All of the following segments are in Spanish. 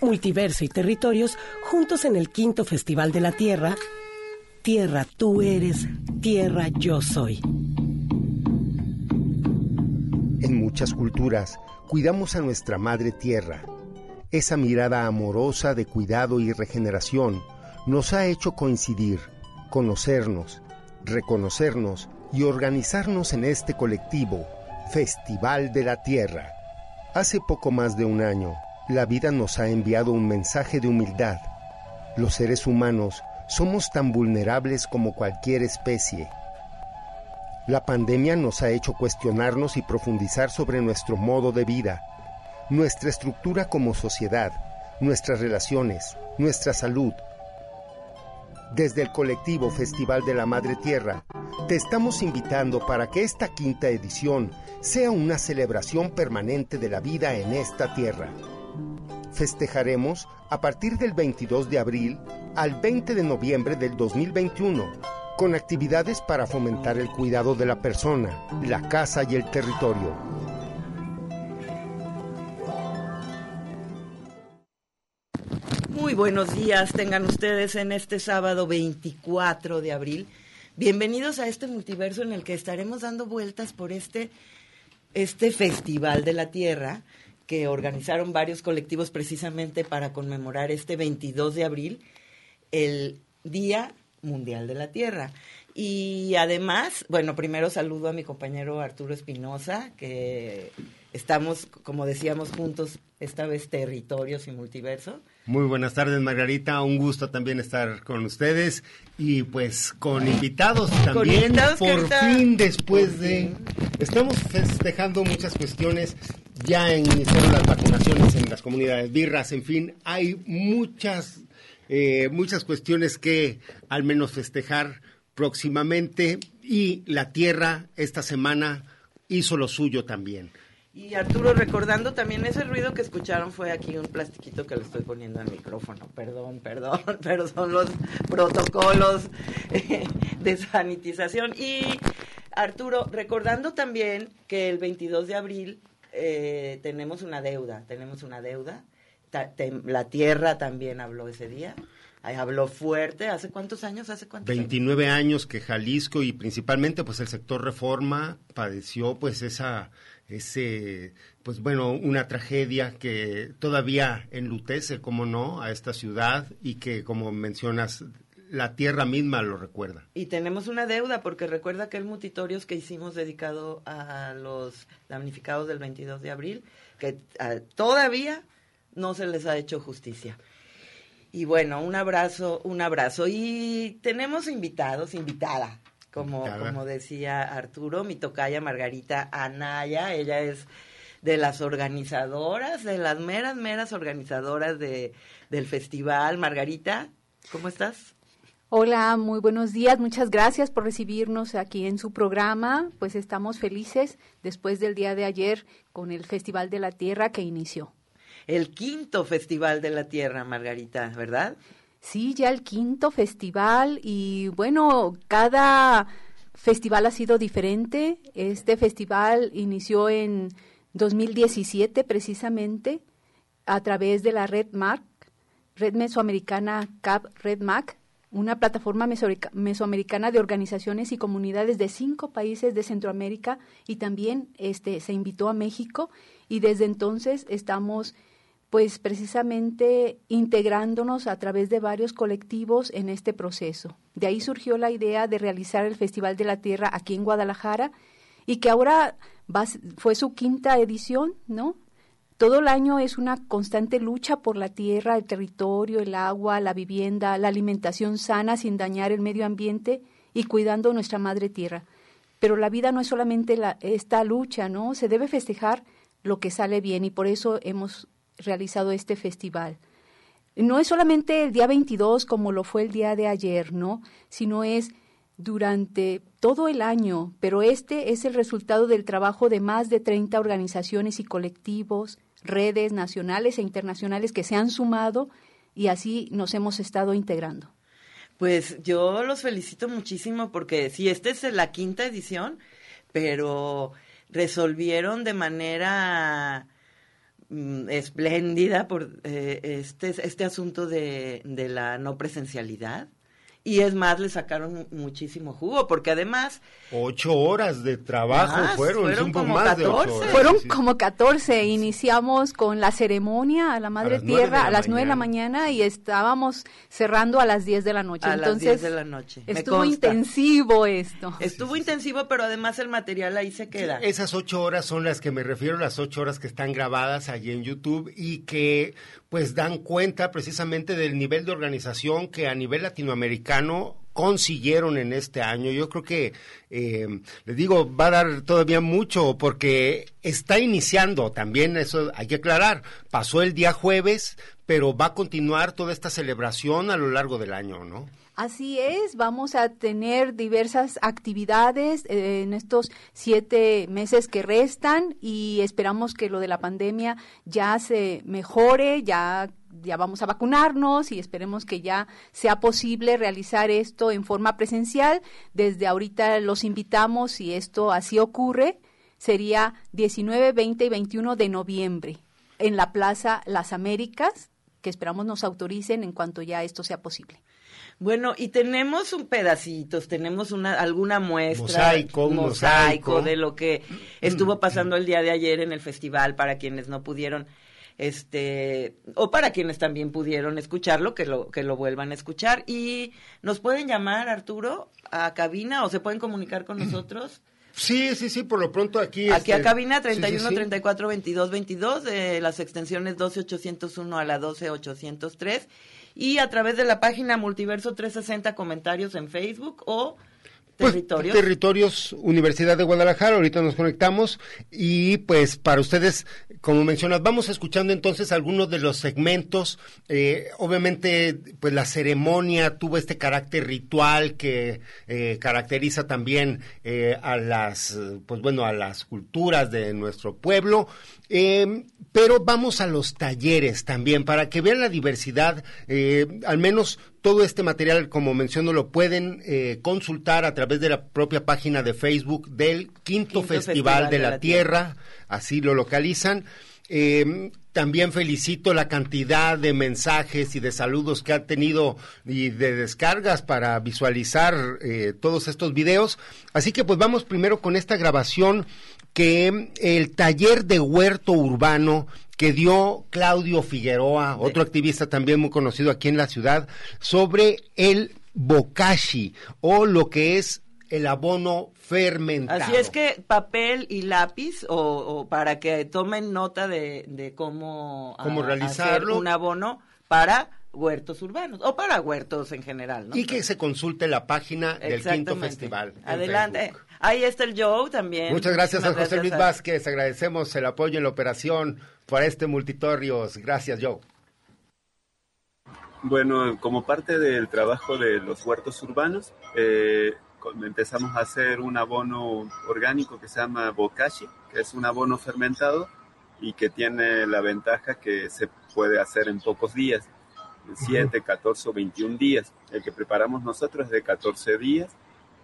multiverso y territorios juntos en el quinto Festival de la Tierra. Tierra tú eres, tierra yo soy. En muchas culturas cuidamos a nuestra madre tierra. Esa mirada amorosa de cuidado y regeneración nos ha hecho coincidir, conocernos, reconocernos y organizarnos en este colectivo, Festival de la Tierra. Hace poco más de un año, la vida nos ha enviado un mensaje de humildad. Los seres humanos somos tan vulnerables como cualquier especie. La pandemia nos ha hecho cuestionarnos y profundizar sobre nuestro modo de vida, nuestra estructura como sociedad, nuestras relaciones, nuestra salud. Desde el colectivo Festival de la Madre Tierra, te estamos invitando para que esta quinta edición sea una celebración permanente de la vida en esta tierra. Festejaremos a partir del 22 de abril al 20 de noviembre del 2021 con actividades para fomentar el cuidado de la persona, la casa y el territorio. Muy buenos días, tengan ustedes en este sábado 24 de abril. Bienvenidos a este multiverso en el que estaremos dando vueltas por este, este Festival de la Tierra que organizaron varios colectivos precisamente para conmemorar este 22 de abril, el Día Mundial de la Tierra. Y además, bueno, primero saludo a mi compañero Arturo Espinosa, que estamos, como decíamos, juntos, esta vez territorios y multiverso. Muy buenas tardes, Margarita. Un gusto también estar con ustedes y pues con invitados también. por fin, después de... Estamos festejando muchas cuestiones. Ya iniciaron las vacunaciones en las comunidades birras, en fin, hay muchas, eh, muchas cuestiones que al menos festejar próximamente y la tierra esta semana hizo lo suyo también. Y Arturo, recordando también ese ruido que escucharon fue aquí un plastiquito que le estoy poniendo al micrófono. Perdón, perdón, pero son los protocolos eh, de sanitización. Y Arturo, recordando también que el 22 de abril eh, tenemos una deuda, tenemos una deuda. la tierra también habló ese día habló fuerte. ¿Hace cuántos años? ¿Hace cuántos 29 años que Jalisco y principalmente pues el sector reforma padeció pues esa ese, pues bueno, una tragedia que todavía enlutece, como no, a esta ciudad y que, como mencionas, la tierra misma lo recuerda. Y tenemos una deuda, porque recuerda aquel mutitorios que hicimos dedicado a los damnificados del 22 de abril, que ah, todavía no se les ha hecho justicia. Y bueno, un abrazo, un abrazo. Y tenemos invitados, invitada, como, como decía Arturo, mi tocaya Margarita Anaya, ella es de las organizadoras, de las meras, meras organizadoras de, del festival. Margarita, ¿cómo estás? Hola, muy buenos días. Muchas gracias por recibirnos aquí en su programa. Pues estamos felices después del día de ayer con el Festival de la Tierra que inició. El quinto Festival de la Tierra, Margarita, ¿verdad? Sí, ya el quinto festival y bueno, cada festival ha sido diferente. Este festival inició en 2017 precisamente a través de la Red MAC, Red Mesoamericana CAP Red MAC, una plataforma mesoamericana de organizaciones y comunidades de cinco países de Centroamérica y también este se invitó a México y desde entonces estamos pues precisamente integrándonos a través de varios colectivos en este proceso. De ahí surgió la idea de realizar el Festival de la Tierra aquí en Guadalajara y que ahora fue su quinta edición, ¿no? Todo el año es una constante lucha por la tierra, el territorio, el agua, la vivienda, la alimentación sana sin dañar el medio ambiente y cuidando nuestra madre tierra. Pero la vida no es solamente esta lucha, ¿no? Se debe festejar lo que sale bien y por eso hemos realizado este festival. No es solamente el día 22 como lo fue el día de ayer, ¿no? Sino es durante todo el año, pero este es el resultado del trabajo de más de 30 organizaciones y colectivos, redes nacionales e internacionales que se han sumado y así nos hemos estado integrando. Pues yo los felicito muchísimo porque sí, esta es la quinta edición, pero resolvieron de manera mm, espléndida por eh, este, este asunto de, de la no presencialidad y es más, le sacaron muchísimo jugo, porque además... Ocho horas de trabajo fueron, fueron como más 14. Fueron como 14. Iniciamos con la ceremonia a la Madre Tierra a las nueve de la mañana y estábamos cerrando a las 10 de la noche. A Entonces, las 10 de la noche. Estuvo intensivo esto. Estuvo intensivo, pero además el material ahí se queda. esas ocho horas son las que me refiero, las ocho horas que están grabadas allí en YouTube y que pues dan cuenta precisamente del nivel de organización que a nivel latinoamericano consiguieron en este año. Yo creo que, eh, digo, va a dar todavía mucho porque está iniciando también, eso hay que aclarar, pasó el día jueves, pero va a continuar toda esta celebración a lo largo del año, ¿no? Así es, vamos a tener diversas actividades eh, en estos siete meses que restan y esperamos que lo de la pandemia ya se mejore, ya ya vamos a vacunarnos y esperemos que ya sea posible realizar esto en forma presencial. Desde ahorita los invitamos, si esto así ocurre, sería 19, 20 y 21 de noviembre en la Plaza Las Américas, que esperamos nos autoricen en cuanto ya esto sea posible. Bueno, y tenemos un pedacitos, tenemos una alguna muestra, mosaico, mosaico, de lo que estuvo pasando el día de ayer en el festival para quienes no pudieron este o para quienes también pudieron escucharlo que lo que lo vuelvan a escuchar. Y nos pueden llamar Arturo a cabina o se pueden comunicar con nosotros Sí, sí, sí, por lo pronto aquí. Aquí a este, cabina 31 34 22 22, de las extensiones 12 801 a la 12 803 y a través de la página Multiverso 360 comentarios en Facebook o pues, territorios. territorios Universidad de Guadalajara, ahorita nos conectamos y pues para ustedes, como mencionas, vamos escuchando entonces algunos de los segmentos. Eh, obviamente, pues la ceremonia tuvo este carácter ritual que eh, caracteriza también eh, a las, pues bueno, a las culturas de nuestro pueblo. Pero vamos a los talleres también para que vean la diversidad, al menos todo este material, como menciono, lo pueden eh, consultar a través de la propia página de Facebook del Quinto, Festival, de, la, Tierra. así lo localizan. Eh, también felicito la cantidad de mensajes y de saludos que ha tenido y de descargas para visualizar eh, todos estos videos. Así que pues vamos primero con esta grabación que el taller de huerto urbano que dio Claudio Figueroa, otro activista también muy conocido aquí en la ciudad, sobre el bokashi o lo que es el abono fermentado. Así es que papel y lápiz o, para que tomen nota de, cómo, ¿Cómo realizarlo? Hacer un abono para huertos urbanos o para huertos en general. Y que se consulte la página del quinto festival. Adelante. Ahí está el Joe también. Muchas gracias a José Luis Vázquez. Agradecemos el apoyo en la operación para este multitorios. Gracias, Joe. Bueno, como parte del trabajo de los huertos urbanos, eh, empezamos a hacer un abono orgánico que se llama bokashi, que es un abono fermentado y que tiene la ventaja que se puede hacer en pocos días, 7, 14 o 21 días. El que preparamos nosotros es de 14 días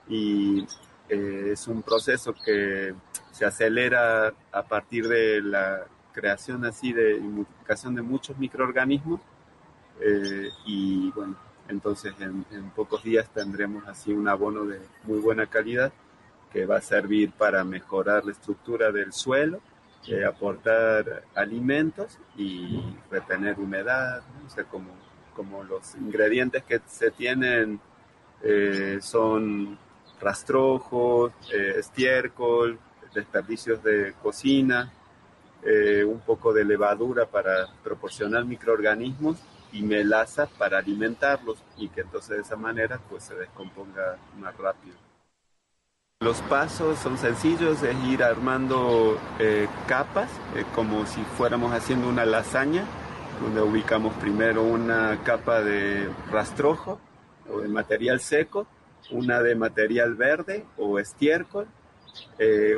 y eh, es un proceso que se acelera a partir de la creación así de multiplicación de muchos microorganismos eh, y bueno, entonces en, pocos días tendremos así un abono de muy buena calidad que va a servir para mejorar la estructura del suelo, eh, aportar alimentos y retener humedad, o sea, como, como los ingredientes que se tienen eh, son rastrojos, estiércol, desperdicios de cocina, eh, un poco de levadura para proporcionar microorganismos y melaza para alimentarlos y que entonces de esa manera pues se descomponga más rápido. Los pasos son sencillos, es ir armando eh, capas eh, como si fuéramos haciendo una lasaña, donde ubicamos primero una capa de rastrojo o de material seco, una de material verde o estiércol,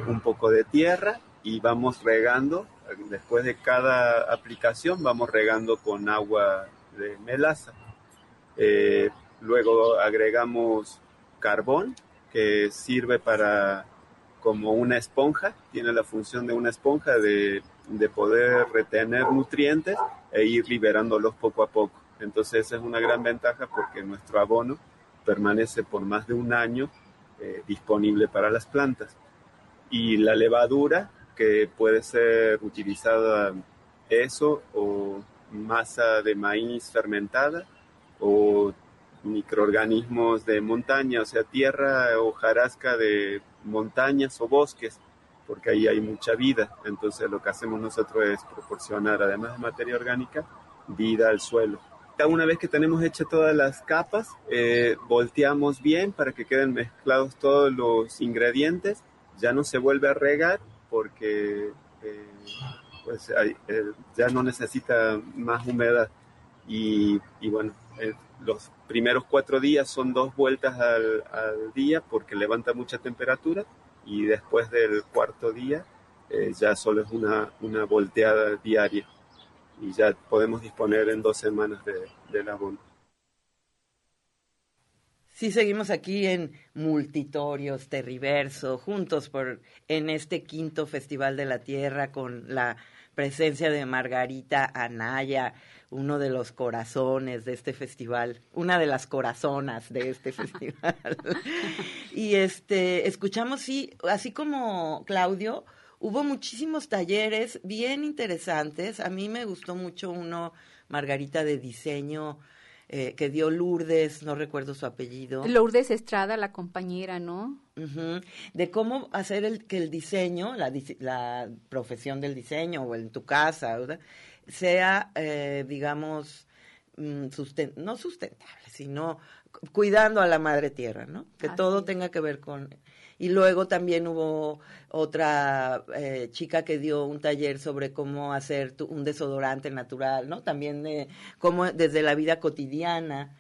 un poco de tierra y vamos regando después de cada aplicación vamos regando con agua de melaza. Eh, luego agregamos carbón que sirve para como una esponja, tiene la función de una esponja de de poder retener nutrientes e ir liberándolos poco a poco. Entonces esa es una gran ventaja porque nuestro abono permanece por más de un año eh, disponible para las plantas. Y la levadura, que puede ser utilizada eso o masa de maíz fermentada o microorganismos de montaña, o sea, tierra o jarasca de montañas o bosques, porque ahí hay mucha vida. Entonces lo que hacemos nosotros es proporcionar, además de materia orgánica, vida al suelo. Una vez que tenemos hechas todas las capas, eh, volteamos bien para que queden mezclados todos los ingredientes. Ya no se vuelve a regar porque eh, pues, eh, ya no necesita más humedad. Y, bueno, los primeros cuatro días son dos vueltas al, día porque levanta mucha temperatura y después del cuarto día ya solo es una, una volteada diaria y ya podemos disponer en dos semanas de, del abono. Sí, seguimos aquí en Multitorios, Terriverso, juntos por en este quinto Festival de la Tierra con la presencia de Margarita Anaya, uno de los corazones de este festival, una de las corazonas de este festival. y este, escuchamos sí, así como Claudio, hubo muchísimos talleres bien interesantes. A mí me gustó mucho uno, Margarita, de diseño. Eh, que dio Lourdes, no recuerdo su apellido. Lourdes Estrada, la compañera, ¿no? De cómo hacer el, que el diseño, la, la profesión del diseño o en tu casa, sea, eh, digamos, mm, no sustentable, sino cuidando a la madre tierra, ¿no? Que todo tenga que ver con y luego también hubo otra eh, chica que dio un taller sobre cómo hacer un desodorante natural, ¿no? También de cómo desde la vida cotidiana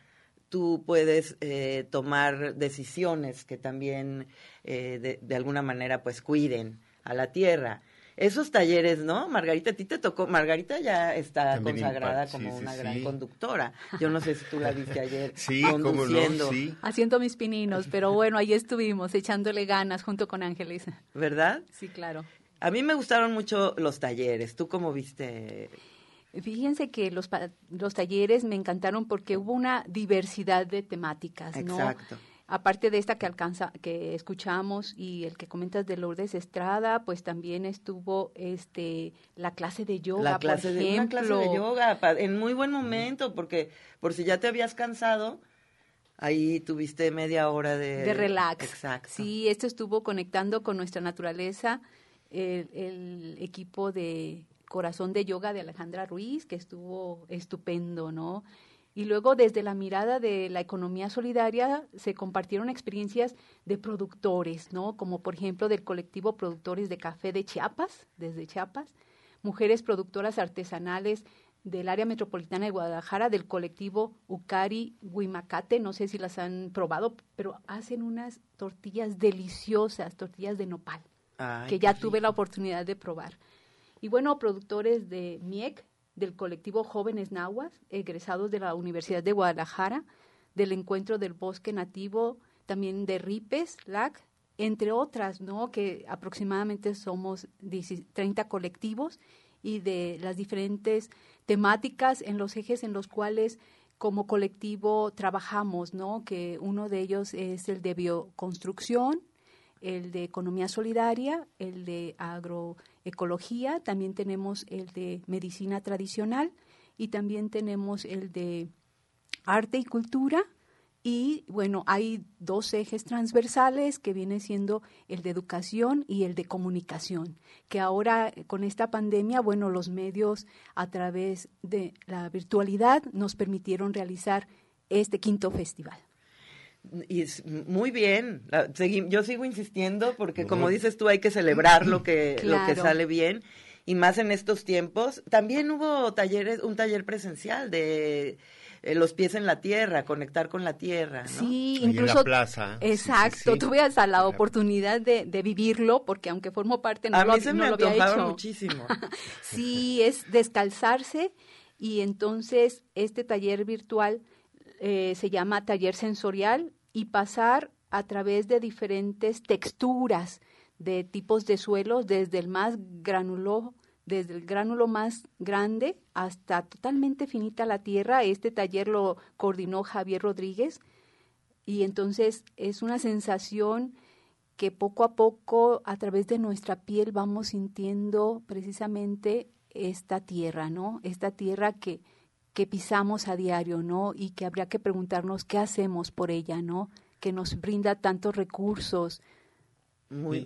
tú puedes eh, tomar decisiones que también eh, de, de, alguna manera pues cuiden a la tierra esos talleres, ¿no? Margarita, a ti te tocó, Margarita ya está consagrada como una gran conductora. Yo no sé si tú la viste ayer sí, conduciendo. Haciendo mis pininos, pero bueno, ahí estuvimos, echándole ganas junto con Ángeles. ¿Verdad? Sí, claro. A mí me gustaron mucho los talleres. ¿Tú cómo viste? Fíjense que los, los talleres me encantaron porque hubo una diversidad de temáticas, ¿no? Exacto aparte de esta que alcanza, que escuchamos y el que comentas de Lourdes Estrada, pues también estuvo este la clase de yoga, la clase por ejemplo. De, una clase de yoga en muy buen momento, porque por si ya te habías cansado, ahí tuviste media hora de, de relax. Exacto. Sí, esto estuvo conectando con nuestra naturaleza, el, el equipo de Corazón de Yoga de Alejandra Ruiz, que estuvo estupendo, ¿no? Y luego desde la mirada de la economía solidaria se compartieron experiencias de productores, ¿no? Como por ejemplo del colectivo Productores de Café de Chiapas, desde Chiapas, mujeres productoras artesanales del área metropolitana de Guadalajara, del colectivo Ucari Huimacate, no sé si las han probado, pero hacen unas tortillas deliciosas, tortillas de nopal, que ya tuve la oportunidad de probar. Y bueno, productores de Miek, del colectivo Jóvenes Nahuas, egresados de la Universidad de Guadalajara, del Encuentro del Bosque Nativo, también de Ripes, LAC, entre otras, ¿no? Que aproximadamente somos 30 colectivos y de las diferentes temáticas en los ejes en los cuales como colectivo trabajamos, ¿no? Que uno de ellos es el de bioconstrucción, el de economía solidaria, el de agroecología, también tenemos el de medicina tradicional y también tenemos el de arte y cultura. Y bueno, hay dos ejes transversales que viene siendo el de educación y el de comunicación, que ahora con esta pandemia, bueno, los medios a través de la virtualidad nos permitieron realizar este quinto festival. Y es muy bien. Yo sigo insistiendo porque, como dices tú, hay que celebrar lo que, lo que sale bien. Y más en estos tiempos. También hubo talleres, un taller presencial de eh, los pies en la tierra, conectar con la tierra. ¿no? Sí, incluso. En la plaza. Exacto. Tuve hasta la oportunidad de, de, vivirlo porque, aunque formo parte, no, lo, mí se me lo había hecho. muchísimo. sí, es descalzarse. Y entonces, este taller virtual eh, se llama taller sensorial y pasar a través de diferentes texturas de tipos de suelos, desde el más granuloso desde el gránulo más grande hasta totalmente finita la tierra. Este taller lo coordinó Javier Rodríguez y entonces es una sensación que poco a poco a través de nuestra piel vamos sintiendo precisamente esta tierra, ¿no? Esta tierra que, que pisamos a diario, ¿no? Y que habría que preguntarnos qué hacemos por ella, ¿no? Que nos brinda tantos recursos,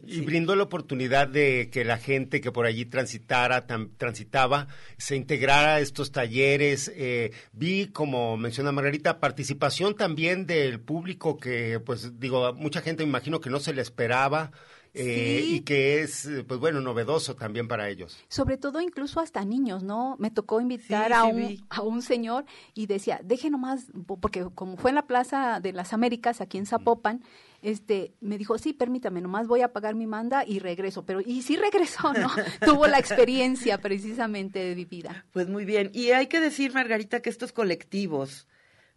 y, brindó la oportunidad de que la gente que por allí transitara, transitaba, se integrara a estos talleres. Eh, vi, como menciona Margarita, participación también del público que, pues digo, mucha gente me imagino que no se le esperaba. Eh, y que es, pues bueno, novedoso también para ellos. Sobre todo incluso hasta niños, ¿no? Me tocó invitar a, un, a un señor y decía, deje nomás, porque como fue en la Plaza de las Américas, aquí en Zapopan, este, me dijo, sí, permítame, nomás voy a pagar mi manda y regreso. Pero, y sí regresó, ¿no? Tuvo la experiencia precisamente de vivida. Pues muy bien. Y hay que decir, Margarita, que estos colectivos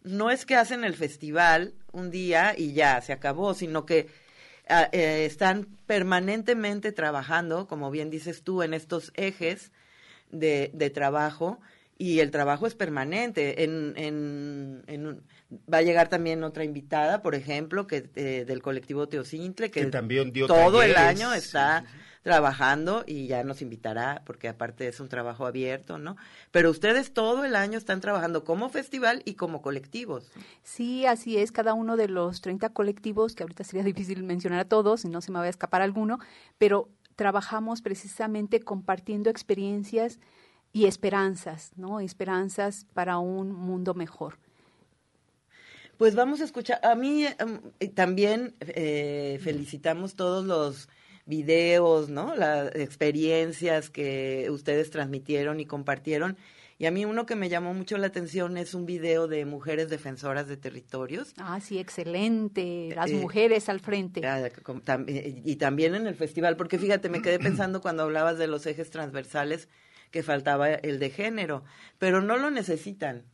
no es que hacen el festival un día y ya se acabó, sino que eh, están permanentemente trabajando, como bien dices tú, en estos ejes de, de trabajo y el trabajo es permanente. En, en, en, va a llegar también otra invitada, por ejemplo, que eh, del colectivo Teocintle, que, también dio todo el año está trabajando y ya nos invitará, porque aparte es un trabajo abierto, ¿no? Pero ustedes todo el año están trabajando como festival y como colectivos. Sí, así es, cada uno de los 30 colectivos, que ahorita sería difícil mencionar a todos, y no se me va a escapar alguno, pero trabajamos precisamente compartiendo experiencias y esperanzas, ¿no? Esperanzas para un mundo mejor. Pues vamos a escuchar, a mí em, también eh, felicitamos todos los videos, ¿no? Las experiencias que ustedes transmitieron y compartieron. Y a mí uno que me llamó mucho la atención es un video de mujeres defensoras de territorios. Ah, sí, excelente. Las eh, mujeres al frente. Ah, y también en el festival, porque fíjate, me quedé pensando cuando hablabas de los ejes transversales que faltaba el de género, pero no lo necesitan.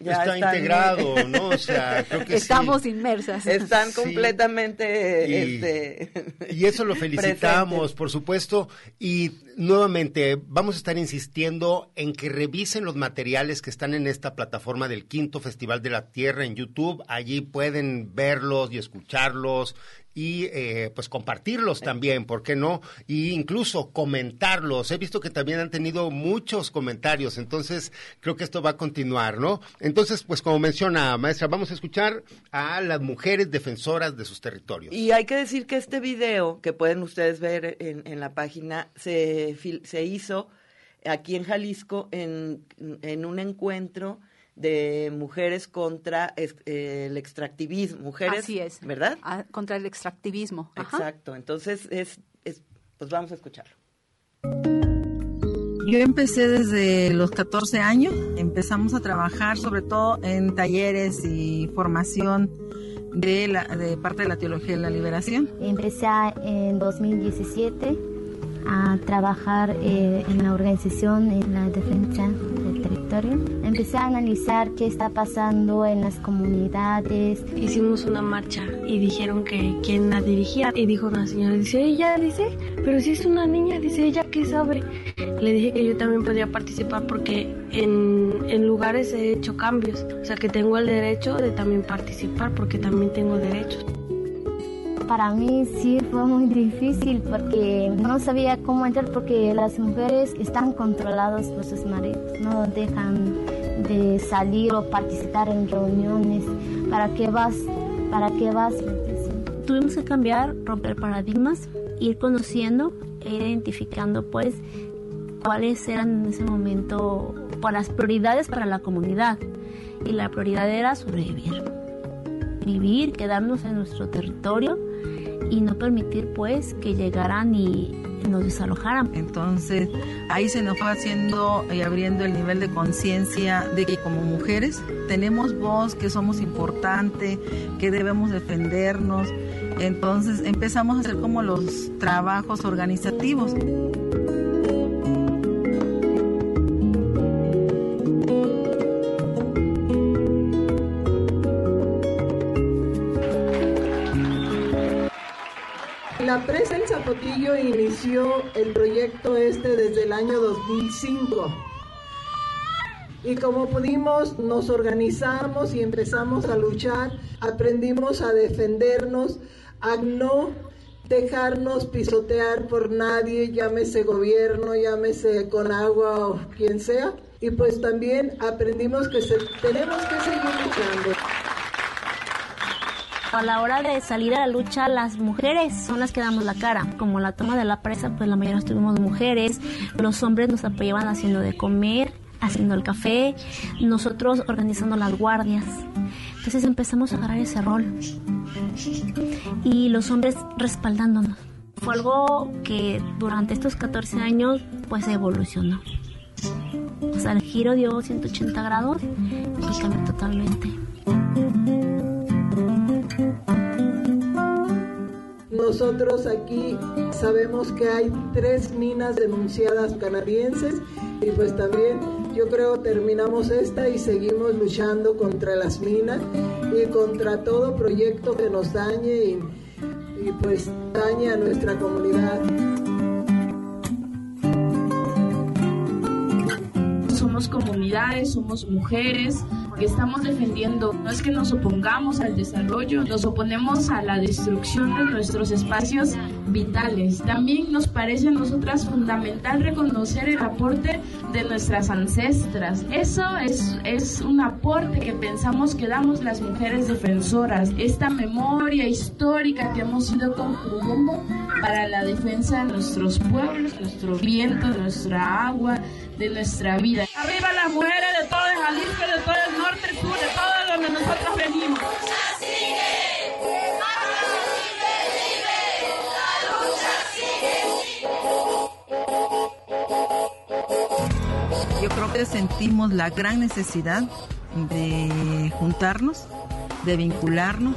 Ya está integrado, ¿no? O sea, creo que Estamos inmersas. Están completamente... Y, este, y eso lo felicitamos, por supuesto. Y nuevamente, vamos a estar insistiendo en que revisen los materiales que están en esta plataforma del Quinto Festival de la Tierra en YouTube. Allí pueden verlos y escucharlos y eh, pues compartirlos también, ¿por qué no? Y incluso comentarlos. He visto que también han tenido muchos comentarios, entonces creo que esto va a continuar, ¿no? Entonces, pues como menciona maestra, vamos a escuchar a las mujeres defensoras de sus territorios. Y hay que decir que este video que pueden ustedes ver en, en la página se, se hizo aquí en Jalisco en, en un encuentro de mujeres contra eh, el extractivismo, mujeres, Así es. ¿verdad? Ah, contra el extractivismo. Exacto, entonces es, es, pues vamos a escucharlo. Yo empecé desde los 14 años, empezamos a trabajar sobre todo en talleres y formación de, la, de parte de la teología de la liberación. Empecé en 2017 a trabajar eh, en la organización en la defensa del territorio. Empecé a analizar qué está pasando en las comunidades. Hicimos una marcha y dijeron que quién la dirigía y dijo una señora, dice ella, dice, pero si es una niña, dice ella, ¿qué sabe? Le dije que yo también podía participar porque en, en lugares he hecho cambios, o sea que tengo el derecho de también participar porque también tengo derechos para mí sí fue muy difícil porque no sabía cómo entrar porque las mujeres están controladas por sus maridos, no dejan de salir o participar en reuniones. ¿Para qué vas? ¿Para qué vas? Tuvimos que cambiar, romper paradigmas, ir conociendo e identificando pues cuáles eran en ese momento las prioridades para la comunidad. Y la prioridad era sobrevivir. Vivir, quedarnos en nuestro territorio y no permitir pues que llegaran y nos desalojaran. Entonces ahí se nos fue haciendo y abriendo el nivel de conciencia de que como mujeres tenemos voz, que somos importantes, que debemos defendernos. Entonces empezamos a hacer como los trabajos organizativos. La presa El Zapotillo inició el proyecto este desde el año 2005. Y como pudimos, nos organizamos y empezamos a luchar, aprendimos a defendernos, a no dejarnos pisotear por nadie, llámese gobierno, llámese con agua o quien sea. Y pues también aprendimos que tenemos que seguir luchando. A la hora de salir a la lucha, las mujeres son las que damos la cara. Como la toma de la presa, pues la mayoría estuvimos mujeres. Los hombres nos apoyaban haciendo de comer, haciendo el café, nosotros organizando las guardias. Entonces empezamos a agarrar ese rol. Y los hombres respaldándonos. Fue algo que durante estos 14 años pues evolucionó. O sea, el giro dio 180 grados y cambió totalmente. Nosotros aquí sabemos que hay tres minas denunciadas canadienses y pues también yo creo terminamos esta y seguimos luchando contra las minas y contra todo proyecto que nos dañe y, pues dañe a nuestra comunidad. Somos comunidades, somos mujeres, que estamos defendiendo no es que nos opongamos al desarrollo, nos oponemos a la destrucción de nuestros espacios vitales. También nos parece a nosotras fundamental reconocer el aporte de nuestras ancestras. Eso es, es un aporte que pensamos que damos las mujeres defensoras. Esta memoria histórica que hemos ido construyendo para la defensa de nuestros pueblos, nuestro viento, nuestra agua, de nuestra vida. Arriba las mujeres de todo el Jalisco, de todo el norte, el sur, de todo donde nosotros venimos. Yo creo que sentimos la gran necesidad de juntarnos, de vincularnos,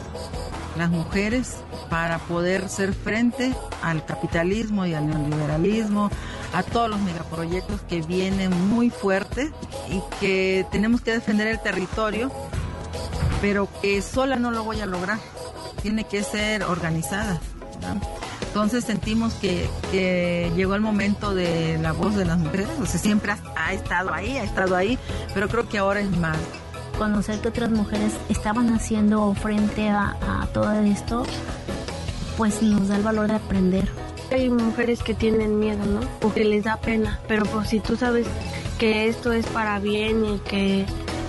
las mujeres, para poder ser frente al capitalismo y al neoliberalismo, a todos los megaproyectos que vienen muy fuertes y que tenemos que defender el territorio, pero que sola no lo voy a lograr. Tiene que ser organizada. Entonces sentimos que, llegó el momento de la voz de las mujeres, o sea, siempre ha, estado ahí, ha estado ahí, pero creo que ahora es más. Conocer que otras mujeres estaban haciendo frente a, a todo esto, pues nos da el valor de aprender. Hay mujeres que tienen miedo, ¿no? O que les da pena, pero pues si tú sabes que esto es para bien y que,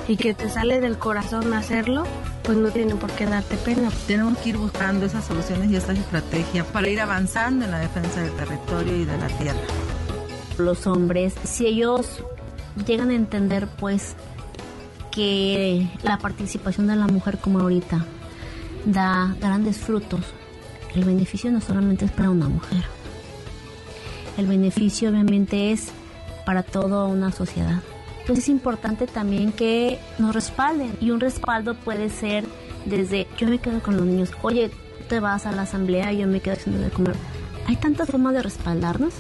y que te sale del corazón hacerlo, pues no tiene por qué darte pena. Tenemos que ir buscando esas soluciones y estas estrategias para ir avanzando en la defensa del territorio y de la tierra. Los hombres, si ellos llegan a entender pues que la participación de la mujer como ahorita da grandes frutos, el beneficio no solamente es para una mujer. El beneficio obviamente es para toda una sociedad. Entonces es importante también que nos respalden y un respaldo puede ser desde yo me quedo con los niños, oye, te vas a la asamblea y yo me quedo haciendo de comer. Hay tantas formas de respaldarnos.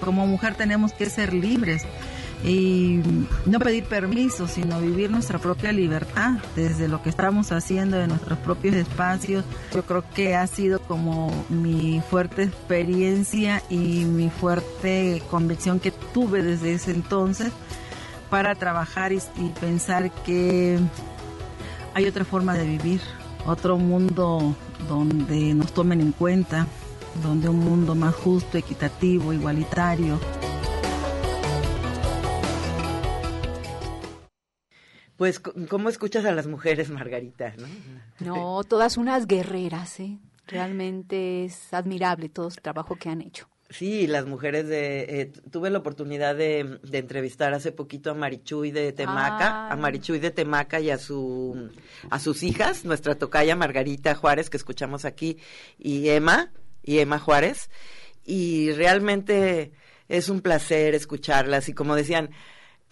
Como mujer tenemos que ser libres y no pedir permiso, sino vivir nuestra propia libertad desde lo que estamos haciendo en nuestros propios espacios. Yo creo que ha sido como mi fuerte experiencia y mi fuerte convicción que tuve desde ese entonces para trabajar y, pensar que hay otra forma de vivir, otro mundo donde nos tomen en cuenta, donde un mundo más justo, equitativo, igualitario. Pues, ¿cómo escuchas a las mujeres, Margarita? No, todas unas guerreras, ¿eh? Realmente es admirable todo el trabajo que han hecho. Sí, las mujeres de... Eh, tuve la oportunidad de, entrevistar hace poquito a Marichuy de Temaca, a Marichuy de Temaca y a, su, a sus hijas, nuestra tocaya Margarita Juárez, que escuchamos aquí, y Emma, y Emma Juárez. Y realmente es un placer escucharlas. Y como decían,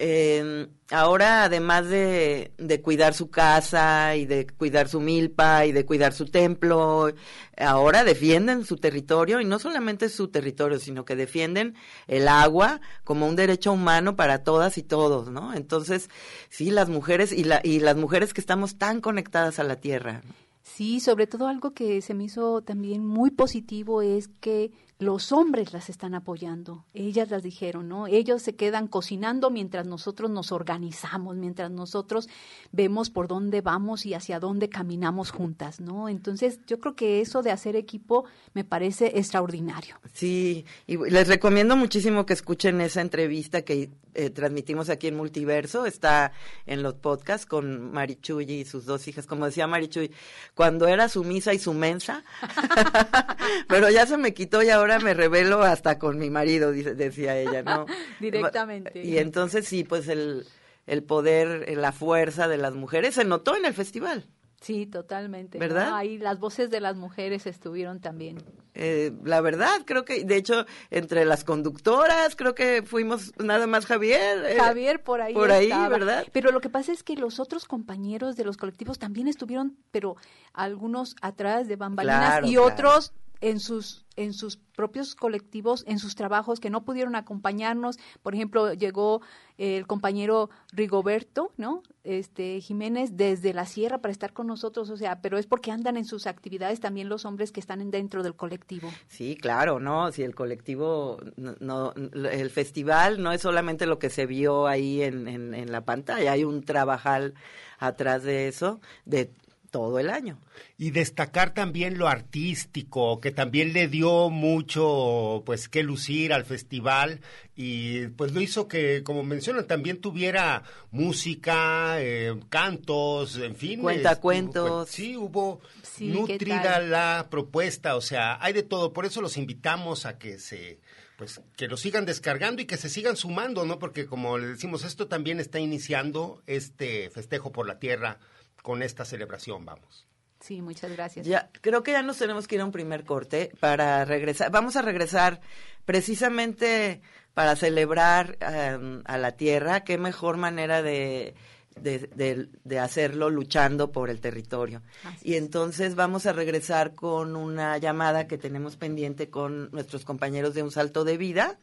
eh, ahora además de, cuidar su casa y de cuidar su milpa y de cuidar su templo, ahora defienden su territorio y no solamente su territorio, sino que defienden el agua como un derecho humano para todas y todos, ¿no? Entonces, sí, las mujeres y, la, y las mujeres que estamos tan conectadas a la tierra. Sí, sobre todo algo que se me hizo también muy positivo es que los hombres las están apoyando. Ellas las dijeron, ¿no? Ellos se quedan cocinando mientras nosotros nos organizamos, mientras nosotros vemos por dónde vamos y hacia dónde caminamos juntas, ¿no? Entonces, yo creo que eso de hacer equipo me parece extraordinario. Sí, y les recomiendo muchísimo que escuchen esa entrevista que eh, transmitimos aquí en Multiverso. Está en los podcasts con Marichuy y sus dos hijas. Como decía Marichuy, cuando era su misa y su mensa, pero ya se me quitó y ahora me revelo hasta con mi marido, decía ella, ¿no? Directamente. Y entonces sí, pues el, el poder, la fuerza de las mujeres se notó en el festival. Sí, totalmente. ¿Verdad? Ahí las voces de las mujeres estuvieron también. Eh, la verdad, creo que, de hecho, entre las conductoras, creo que fuimos nada más Javier. Eh, Javier por ahí. Por ahí, ¿verdad? Pero lo que pasa es que los otros compañeros de los colectivos también estuvieron, pero algunos atrás de bambalinas y otros en sus en sus propios colectivos, en sus trabajos que no pudieron acompañarnos. Por ejemplo, llegó el compañero Rigoberto, ¿no? Este Jiménez desde la sierra para estar con nosotros, o sea, pero es porque andan en sus actividades también los hombres que están dentro del colectivo. Sí, claro, no, si el colectivo no, el festival no es solamente lo que se vio ahí en, en, en la pantalla, hay un trabajal atrás de eso de todo el año. Y destacar también lo artístico, que también le dio mucho, pues, que lucir al festival y pues lo hizo que, como mencionan, también tuviera música, eh, cantos, en fin. Cuentacuentos. sí, hubo nutrida la propuesta, o sea, hay de todo. Por eso los invitamos a que se pues que lo sigan descargando y que se sigan sumando, ¿no? Porque como le decimos, esto también está iniciando este festejo por la tierra con esta celebración, vamos. Sí, muchas gracias. Ya, creo que ya nos tenemos que ir a un primer corte para regresar. Vamos a regresar precisamente para celebrar em, a la tierra. Qué mejor manera de, de, hacerlo luchando por el territorio. y entonces vamos a regresar con una llamada que tenemos pendiente con nuestros compañeros de Un Salto de Vida.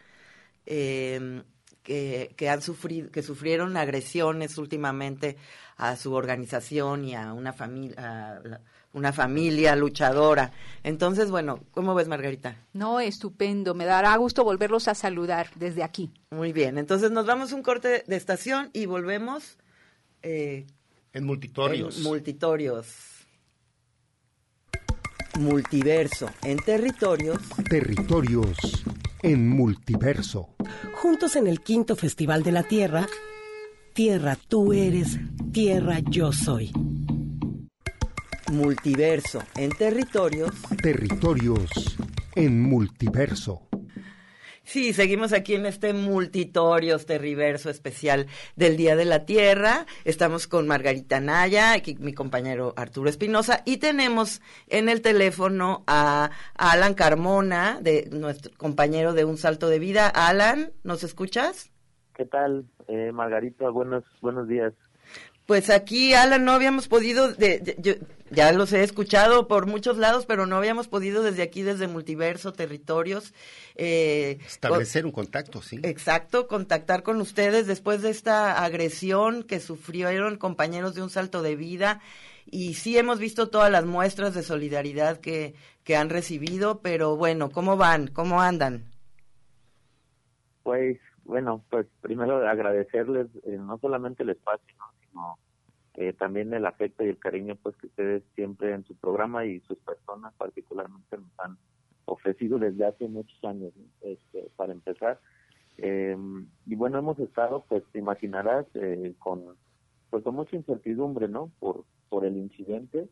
Eh, que, que, han sufrido, que sufrieron agresiones últimamente a su organización y a una familia, una familia luchadora. Entonces, bueno, ¿cómo ves, Margarita? No, estupendo. Me dará gusto volverlos a saludar desde aquí. Muy bien. Entonces, nos vamos un corte de estación y volvemos. Eh, en multitorios. En multitorios. Multiverso. En territorios. Territorios. En multiverso. Juntos en el quinto Festival de la Tierra Tierra tú eres, tierra yo soy. Multiverso en territorios. Territorios en multiverso. Sí, seguimos aquí en este multitorios terriverso especial del Día de la Tierra. Estamos con Margarita Naya, aquí mi compañero Arturo Espinosa, y tenemos en el teléfono a Alan Carmona, de nuestro compañero de Un Salto de Vida. Alan, ¿nos escuchas? ¿Qué tal, eh, Margarita? Buenos, buenos días. Pues aquí, Alan, no habíamos podido, de, ya los he escuchado por muchos lados, pero no habíamos podido desde aquí, desde Multiverso, Territorios. Eh, Establecer un contacto, sí. Exacto, contactar con ustedes después de esta agresión que sufrieron compañeros de un salto de vida. Y sí hemos visto todas las muestras de solidaridad que, que han recibido, pero bueno, ¿cómo van? ¿Cómo andan? Pues bueno, pues primero agradecerles eh, no solamente el espacio, sino eh, también el afecto y el cariño pues que ustedes siempre en su programa y sus personas particularmente nos han ofrecido desde hace muchos años, este, para empezar. Em, y bueno, hemos estado, pues te imaginarás, eh, con pues con mucha incertidumbre, ¿no? Por por el incidente.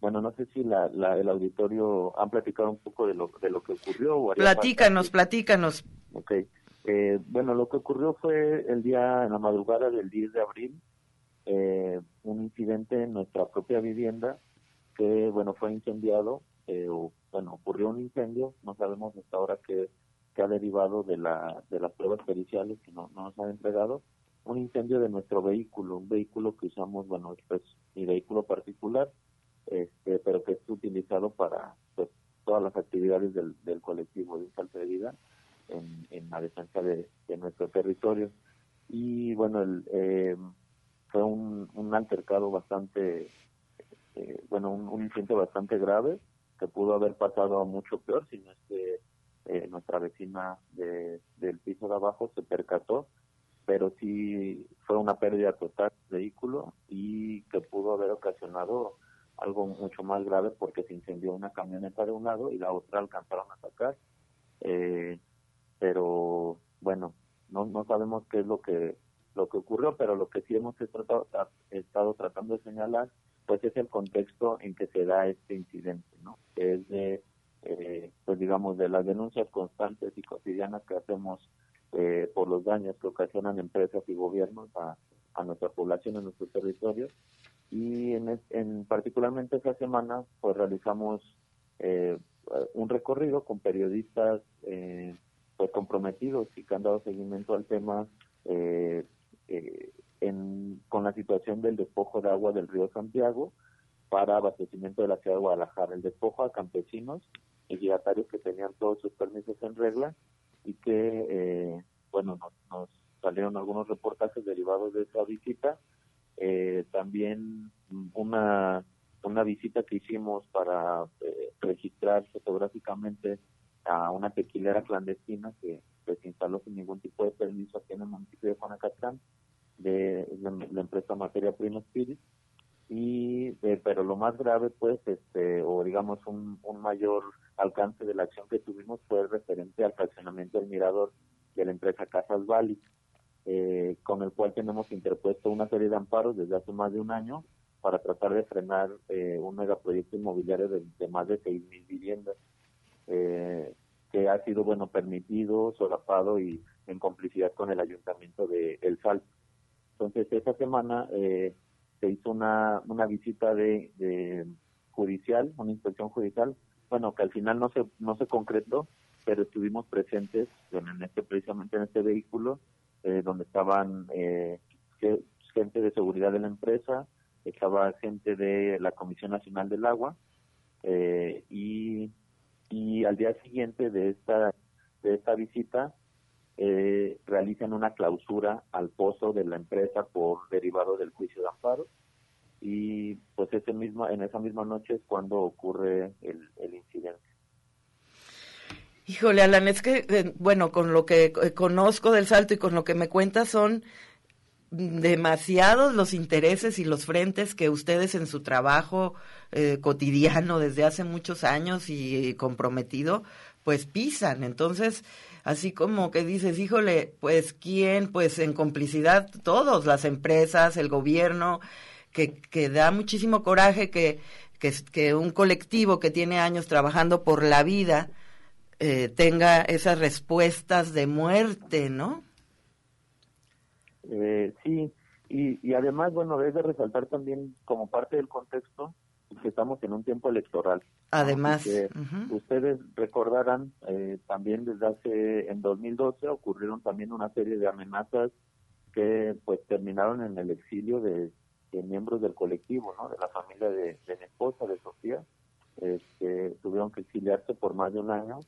bueno, no sé si la, el auditorio han platicado un poco de lo, de lo que ocurrió. platícanos, platícanos. Ok. Eh, bueno, lo que ocurrió fue el día, en la madrugada del 10 de abril, eh, un incidente en nuestra propia vivienda que, bueno, fue incendiado, eh, o, bueno, ocurrió un incendio, no sabemos hasta ahora qué, ha derivado de, la, de las pruebas periciales que no, nos han entregado, un incendio de nuestro vehículo, un vehículo que usamos, bueno, es pues, mi vehículo particular, este, pero que es utilizado para pues, todas las actividades del, del colectivo de Vida en, la defensa de, nuestro territorio. Y bueno, el, eh, fue un, un altercado bastante eh, bueno, un, incidente bastante grave que pudo haber pasado mucho peor si no es eh, nuestra vecina de, del piso de abajo se percató, pero sí fue una pérdida total del vehículo y que pudo haber ocasionado algo mucho más grave porque se incendió una camioneta de un lado y la otra alcanzaron a sacar. Eh, pero bueno, no, no sabemos qué es lo que lo que ocurrió, pero lo que sí hemos estado, estado tratando de señalar, pues es el contexto en que se da este incidente, ¿no? Que es de, eh, pues digamos, de las denuncias constantes y cotidianas que hacemos eh, por los daños que ocasionan empresas y gobiernos a, a nuestra población en nuestros territorios. Y en, en particularmente esa semana, pues realizamos eh, un recorrido con periodistas eh, pues comprometidos y que han dado seguimiento al tema eh, eh, con la situación del despojo de agua del río Santiago para abastecimiento de la ciudad de Guadalajara, el despojo a campesinos y giratarios que tenían todos sus permisos en regla y que, eh, bueno, nos, salieron algunos reportajes derivados de esa visita. Eh, también una, una visita que hicimos para registrar fotográficamente a una tequilera clandestina que, se instaló sin ningún tipo de permiso aquí en el municipio de Juanacatlán, de la, empresa Materia Prima Spirit. Y, eh, pero lo más grave, pues, este, o digamos un, un mayor alcance de la acción que tuvimos fue referente al fraccionamiento del mirador de la empresa Casas Valley, eh, con el cual tenemos interpuesto una serie de amparos desde hace más de un año para tratar de frenar eh, un megaproyecto inmobiliario de, de más de 6.000 viviendas eh, que ha sido bueno permitido, solapado y en complicidad con el ayuntamiento de El Salto. Entonces esta semana eh, se hizo una, una visita de, judicial, una inspección judicial, bueno que al final no se no se concretó, pero estuvimos presentes en este precisamente en este vehículo eh, donde estaban eh, gente de seguridad de la empresa, estaba gente de la Comisión Nacional del Agua eh, y y al día siguiente de esta, de esta visita eh, realizan una clausura al pozo de la empresa por derivado del juicio de amparo y pues ese mismo, en esa misma noche es cuando ocurre el, el incidente. Híjole, Alan, es que, eh, bueno, con lo que eh, conozco del salto y con lo que me cuentas son demasiados los intereses y los frentes que ustedes en su trabajo eh, cotidiano desde hace muchos años y, comprometido, pues pisan. Entonces, así como que dices, híjole, pues quién, pues en complicidad todos, las empresas, el gobierno, que, que da muchísimo coraje que, que, que un colectivo que tiene años trabajando por la vida eh, tenga esas respuestas de muerte, ¿no? Eh, sí, y, y además, bueno, debe resaltar también como parte del contexto que estamos en un tiempo electoral. Además, ustedes recordarán eh, también desde hace, en 2012 ocurrieron también una serie de amenazas que pues terminaron en el exilio de, miembros del colectivo, ¿no? De la familia de, mi esposa, de Sofía, este, tuvieron que exiliarse por más de un año,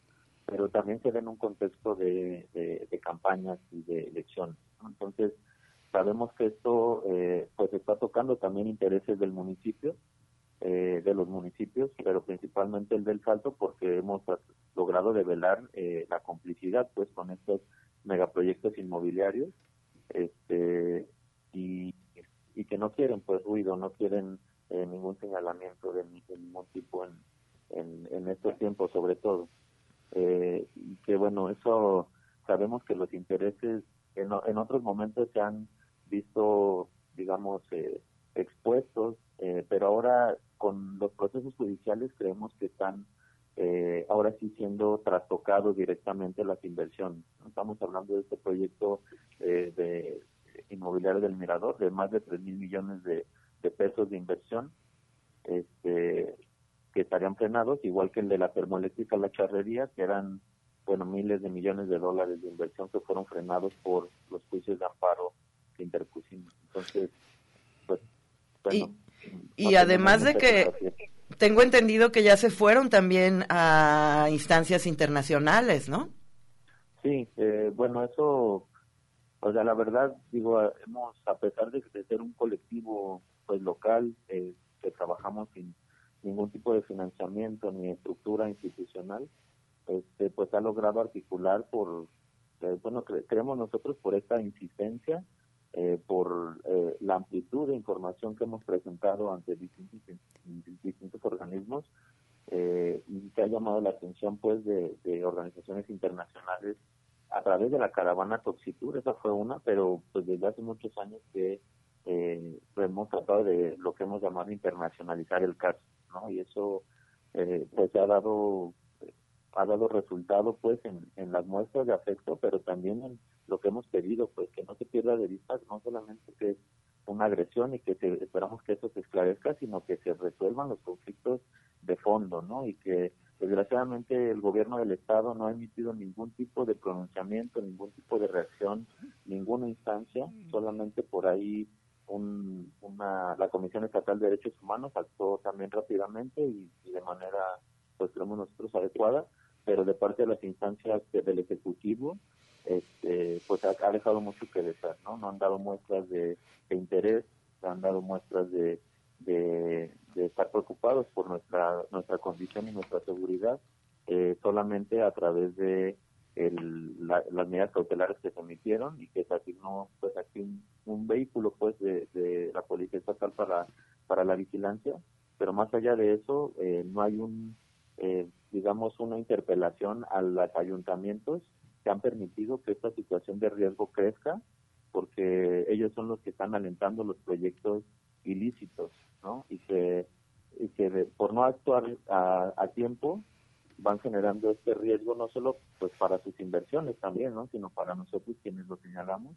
pero también se ve en un contexto de, de campañas y de elecciones. Entonces, sabemos que esto eh, pues está tocando también intereses del municipio eh, de los municipios, pero principalmente el del Salto, porque hemos logrado develar eh, la complicidad pues con estos megaproyectos inmobiliarios este y, y que no quieren pues ruido, no quieren eh, ningún señalamiento de, ningún tipo en, en, estos tiempos sobre todo. Y que bueno, eso sabemos que los intereses en, en otros momentos se han visto, digamos, expuestos, pero ahora con los procesos judiciales creemos que están eh, ahora sí siendo trastocados directamente las inversiones. Estamos hablando de este proyecto eh, de inmobiliario del Mirador de más de 3 mil millones de, pesos de inversión este, estarían frenados, igual que el de la termoeléctrica La Charrería, que eran bueno miles de millones de dólares de inversión que fueron frenados por los juicios de amparo que interpusimos. Entonces, pues, bueno. Y además de que tengo entendido que ya se fueron también a instancias internacionales, ¿no? Sí, eh, bueno, eso, o sea, la verdad, digo, hemos, a pesar de, ser un colectivo pues local, eh, que trabajamos sin ningún tipo de financiamiento ni estructura institucional, este, pues ha logrado articular por, eh, bueno, creemos nosotros por esta insistencia, eh, por eh, la amplitud de información que hemos presentado ante distintos, distintos organismos y que ha llamado la atención pues de, organizaciones internacionales a través de la caravana Toxitur, esa fue una, pero pues desde hace muchos años que hemos tratado de lo que hemos llamado internacionalizar el caso, ¿no? Y eso pues ha dado ha dado resultado pues en, en las muestras de afecto, pero también en lo que hemos pedido, pues que no se pierda de vista no solamente que es una agresión y que esperamos que eso se esclarezca, sino que se resuelvan los conflictos de fondo, ¿no? Y que desgraciadamente el gobierno del estado no ha emitido ningún tipo de pronunciamiento, ningún tipo de reacción, ninguna instancia, solamente por ahí un, una, la Comisión Estatal de Derechos Humanos actuó también rápidamente y, de manera, pues creemos nosotros, adecuada, pero de parte de las instancias del Ejecutivo, este, pues ha, dejado mucho que desear, ¿no? No han dado muestras de, interés, han dado muestras de, de, estar preocupados por nuestra, nuestra condición y nuestra seguridad, eh, solamente a través de las medidas cautelares que se emitieron y que se asignó pues aquí un, vehículo pues de, la policía estatal para para la vigilancia pero más allá de eso eh, no hay un eh, digamos, una interpelación a los ayuntamientos que han permitido que esta situación de riesgo crezca, porque ellos son los que están alentando los proyectos ilícitos, ¿no? Y que, y que por no actuar a, tiempo van generando este riesgo no solo pues para sus inversiones también, ¿no? Sino para nosotros quienes lo señalamos,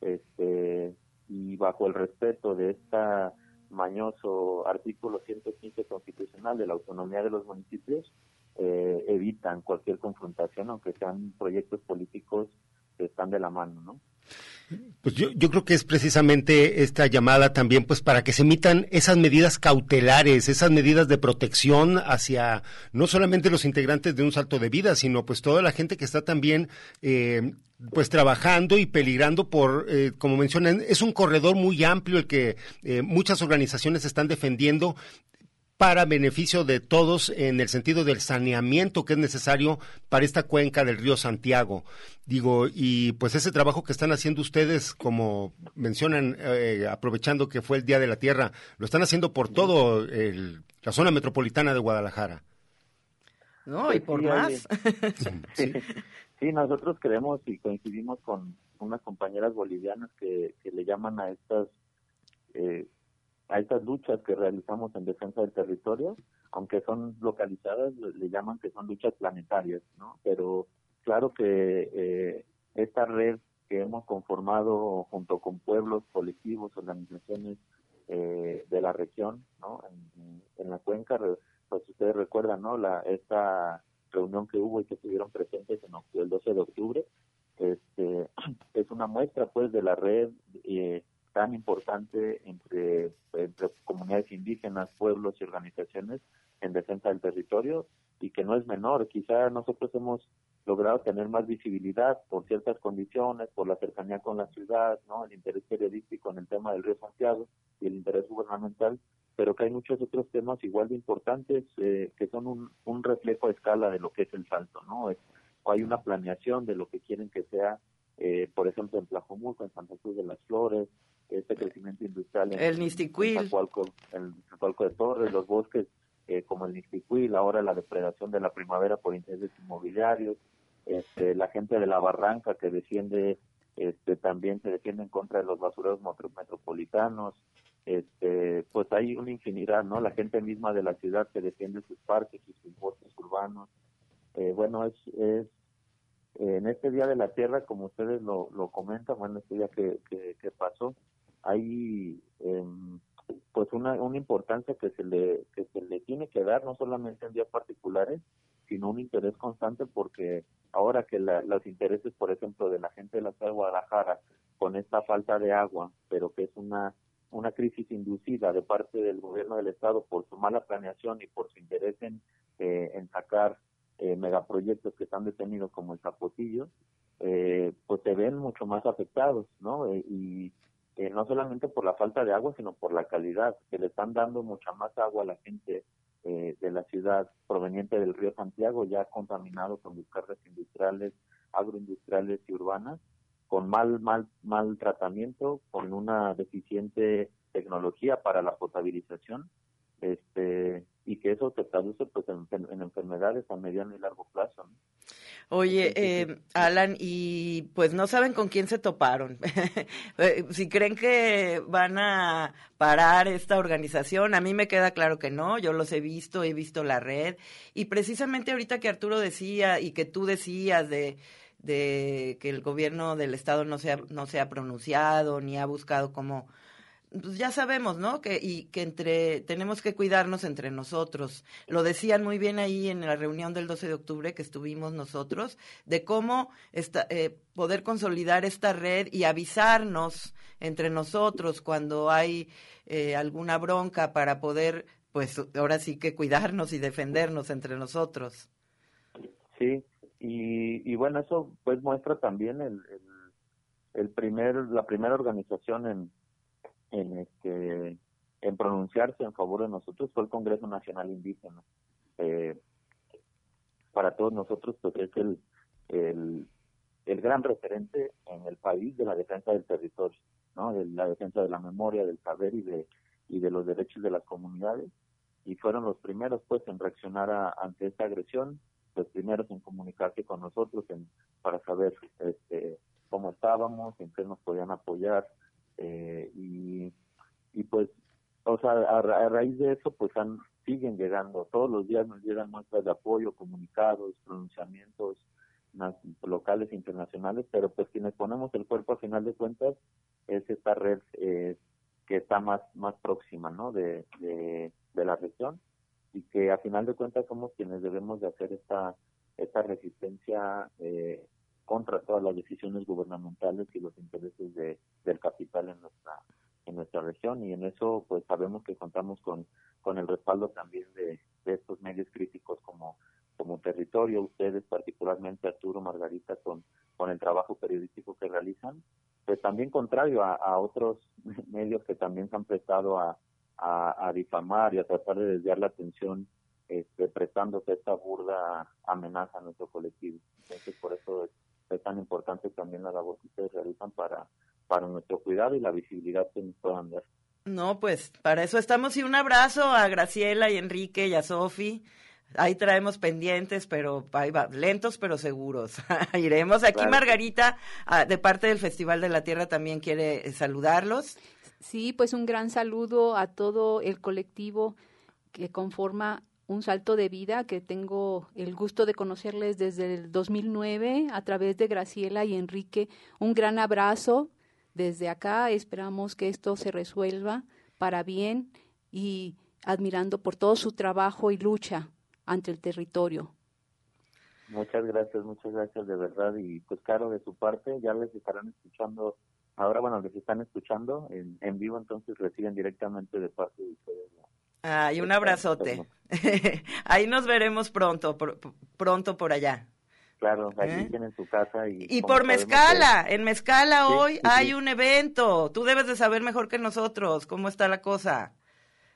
este y bajo el respeto de esta mañoso artículo 115 constitucional de la autonomía de los municipios, eh, evitan cualquier confrontación, aunque sean proyectos políticos que están de la mano, ¿no? Pues yo, creo que es precisamente esta llamada también, pues para que se emitan esas medidas cautelares, esas medidas de protección hacia no solamente los integrantes de un salto de vida, sino pues toda la gente que está también eh, pues trabajando y peligrando por, eh, como mencionan, es un corredor muy amplio el que eh, muchas organizaciones están defendiendo para beneficio de todos en el sentido del saneamiento que es necesario para esta cuenca del río Santiago. Digo, y pues ese trabajo que están haciendo ustedes, como mencionan, eh, aprovechando que fue el Día de la Tierra, lo están haciendo por todo la zona metropolitana de Guadalajara. No, y por más. sí. nosotros creemos y coincidimos con unas compañeras bolivianas que, que le llaman a estas eh, a estas luchas que realizamos en defensa del territorio, aunque son localizadas, le llaman que son luchas planetarias, ¿no? Pero claro que eh, esta red que hemos conformado junto con pueblos, colectivos, organizaciones eh, de la región, ¿no? En, la cuenca, pues ustedes recuerdan, ¿no? La, esta reunión que hubo y que estuvieron presentes en el 12 de octubre, este, es una muestra pues de la red eh, tan importante entre, entre comunidades indígenas, pueblos y organizaciones en defensa del territorio y que no es menor. Quizá nosotros hemos logrado tener más visibilidad por ciertas condiciones, por la cercanía con la ciudad, ¿no? el interés periodístico en el tema del río Santiago y el interés gubernamental, pero que hay muchos otros temas igual de importantes eh, que son un, reflejo a escala de lo que es el salto. ¿no? Hay una planeación de lo que quieren que sea, eh, por ejemplo, en Tlajomulco, en Santa Cruz de las Flores, este crecimiento industrial en el Nistiquil, en de Torres, los bosques eh, como el Nistiquil, ahora la depredación de la primavera por intereses inmobiliarios, este, la gente de la Barranca que defiende, este, también se defiende en contra de los basureros metropolitanos, este, pues hay una infinidad, ¿no? La gente misma de la ciudad que defiende sus parques y sus bosques urbanos. Eh, bueno, es, es en este Día de la Tierra, como ustedes lo, lo comentan, bueno, este día que, que pasó, hay em, pues una, una importancia que se le que se le tiene que dar no solamente en días particulares sino un interés constante porque ahora que los intereses por ejemplo de la gente de la ciudad de Guadalajara con esta falta de agua pero que es una una crisis inducida de parte del gobierno del estado por su mala planeación y por su interés en, eh, en sacar eh, megaproyectos que están detenidos como el Zapotillo, eh, pues se ven mucho más afectados, ¿no? Eh, y eh, no solamente por la falta de agua, sino por la calidad, que le están dando mucha más agua a la gente eh, de la ciudad proveniente del río Santiago, ya contaminado con descargas industriales, agroindustriales y urbanas, con mal, mal, mal tratamiento, con una deficiente tecnología para la potabilización, este, y que eso se traduce pues en, enfermedades a mediano y largo plazo. Oye, eh, Alan, y pues no saben con quién se toparon. Eh, si creen que van a parar esta organización, a mí me queda claro que no, yo los he visto, he visto la red, y precisamente ahorita que Arturo decía y que tú decías de de que el gobierno del estado no se ha, no se ha pronunciado ni ha buscado cómo pues ya sabemos, ¿no? Que y que entre tenemos que cuidarnos entre nosotros. Lo decían muy bien ahí en la reunión del 12 de octubre que estuvimos nosotros de cómo esta, eh, poder consolidar esta red y avisarnos entre nosotros cuando hay eh, alguna bronca para poder, pues ahora sí que cuidarnos y defendernos entre nosotros. Sí, y, y bueno eso pues muestra también el, el, el primer la primera organización en en este en pronunciarse en favor de nosotros fue el Congreso Nacional Indígena. Eh, para todos nosotros, pues es el, el, el, gran referente en el país de la defensa del territorio, ¿no? De la defensa de la memoria, del saber y de, y de los derechos de las comunidades. Y fueron los primeros, pues, en reaccionar ante esta agresión, los primeros en comunicarse con nosotros en, para saber este, cómo estábamos, en qué nos podían apoyar, eh, y, y pues, o sea, a, raíz de eso, pues han, siguen llegando, todos los días nos llegan muestras de apoyo, comunicados, pronunciamientos locales e internacionales, pero pues quienes ponemos el cuerpo a final de cuentas es esta red eh, que está más, más próxima, ¿no? De, de, de la región y que a final de cuentas somos quienes debemos de hacer esta, esta resistencia eh, contra todas las decisiones gubernamentales y los intereses de, del capital en nuestra en nuestra región y en eso pues sabemos que contamos con con el respaldo también de, estos medios críticos como como territorio ustedes particularmente Arturo Margarita con con el trabajo periodístico que realizan pues también contrario a, otros medios que también se han prestado a, a, a difamar y a tratar de desviar la atención este, prestándose esta burda amenaza a nuestro colectivo. Entonces, por eso es tan importante también la labor que ustedes realizan para, para nuestro cuidado y la visibilidad que nos puedan dar. No, pues para eso estamos y un abrazo a Graciela y Enrique y a Sofi. Ahí traemos pendientes, pero ahí va, lentos pero seguros. Iremos. Aquí Margarita, ah, de parte del Festival de la Tierra, también quiere saludarlos. Sí, pues un gran saludo a todo el colectivo que conforma un salto de vida que tengo el gusto de conocerles desde el 2009 a través de Graciela y Enrique. Un gran abrazo desde acá. Esperamos que esto se resuelva para bien y admirando por todo su trabajo y lucha ante el territorio. Muchas gracias, muchas gracias de verdad. Y pues claro, de su parte ya les estarán escuchando, ahora bueno, les están escuchando en, en vivo, entonces reciben directamente de parte de ustedes Ay, un abrazote. Ahí nos veremos pronto, pronto por allá. Claro, ¿Eh? tienen su casa. Y, y por Mezcala, en Mezcala hoy hay un evento. Tú debes de saber mejor que nosotros cómo está la cosa.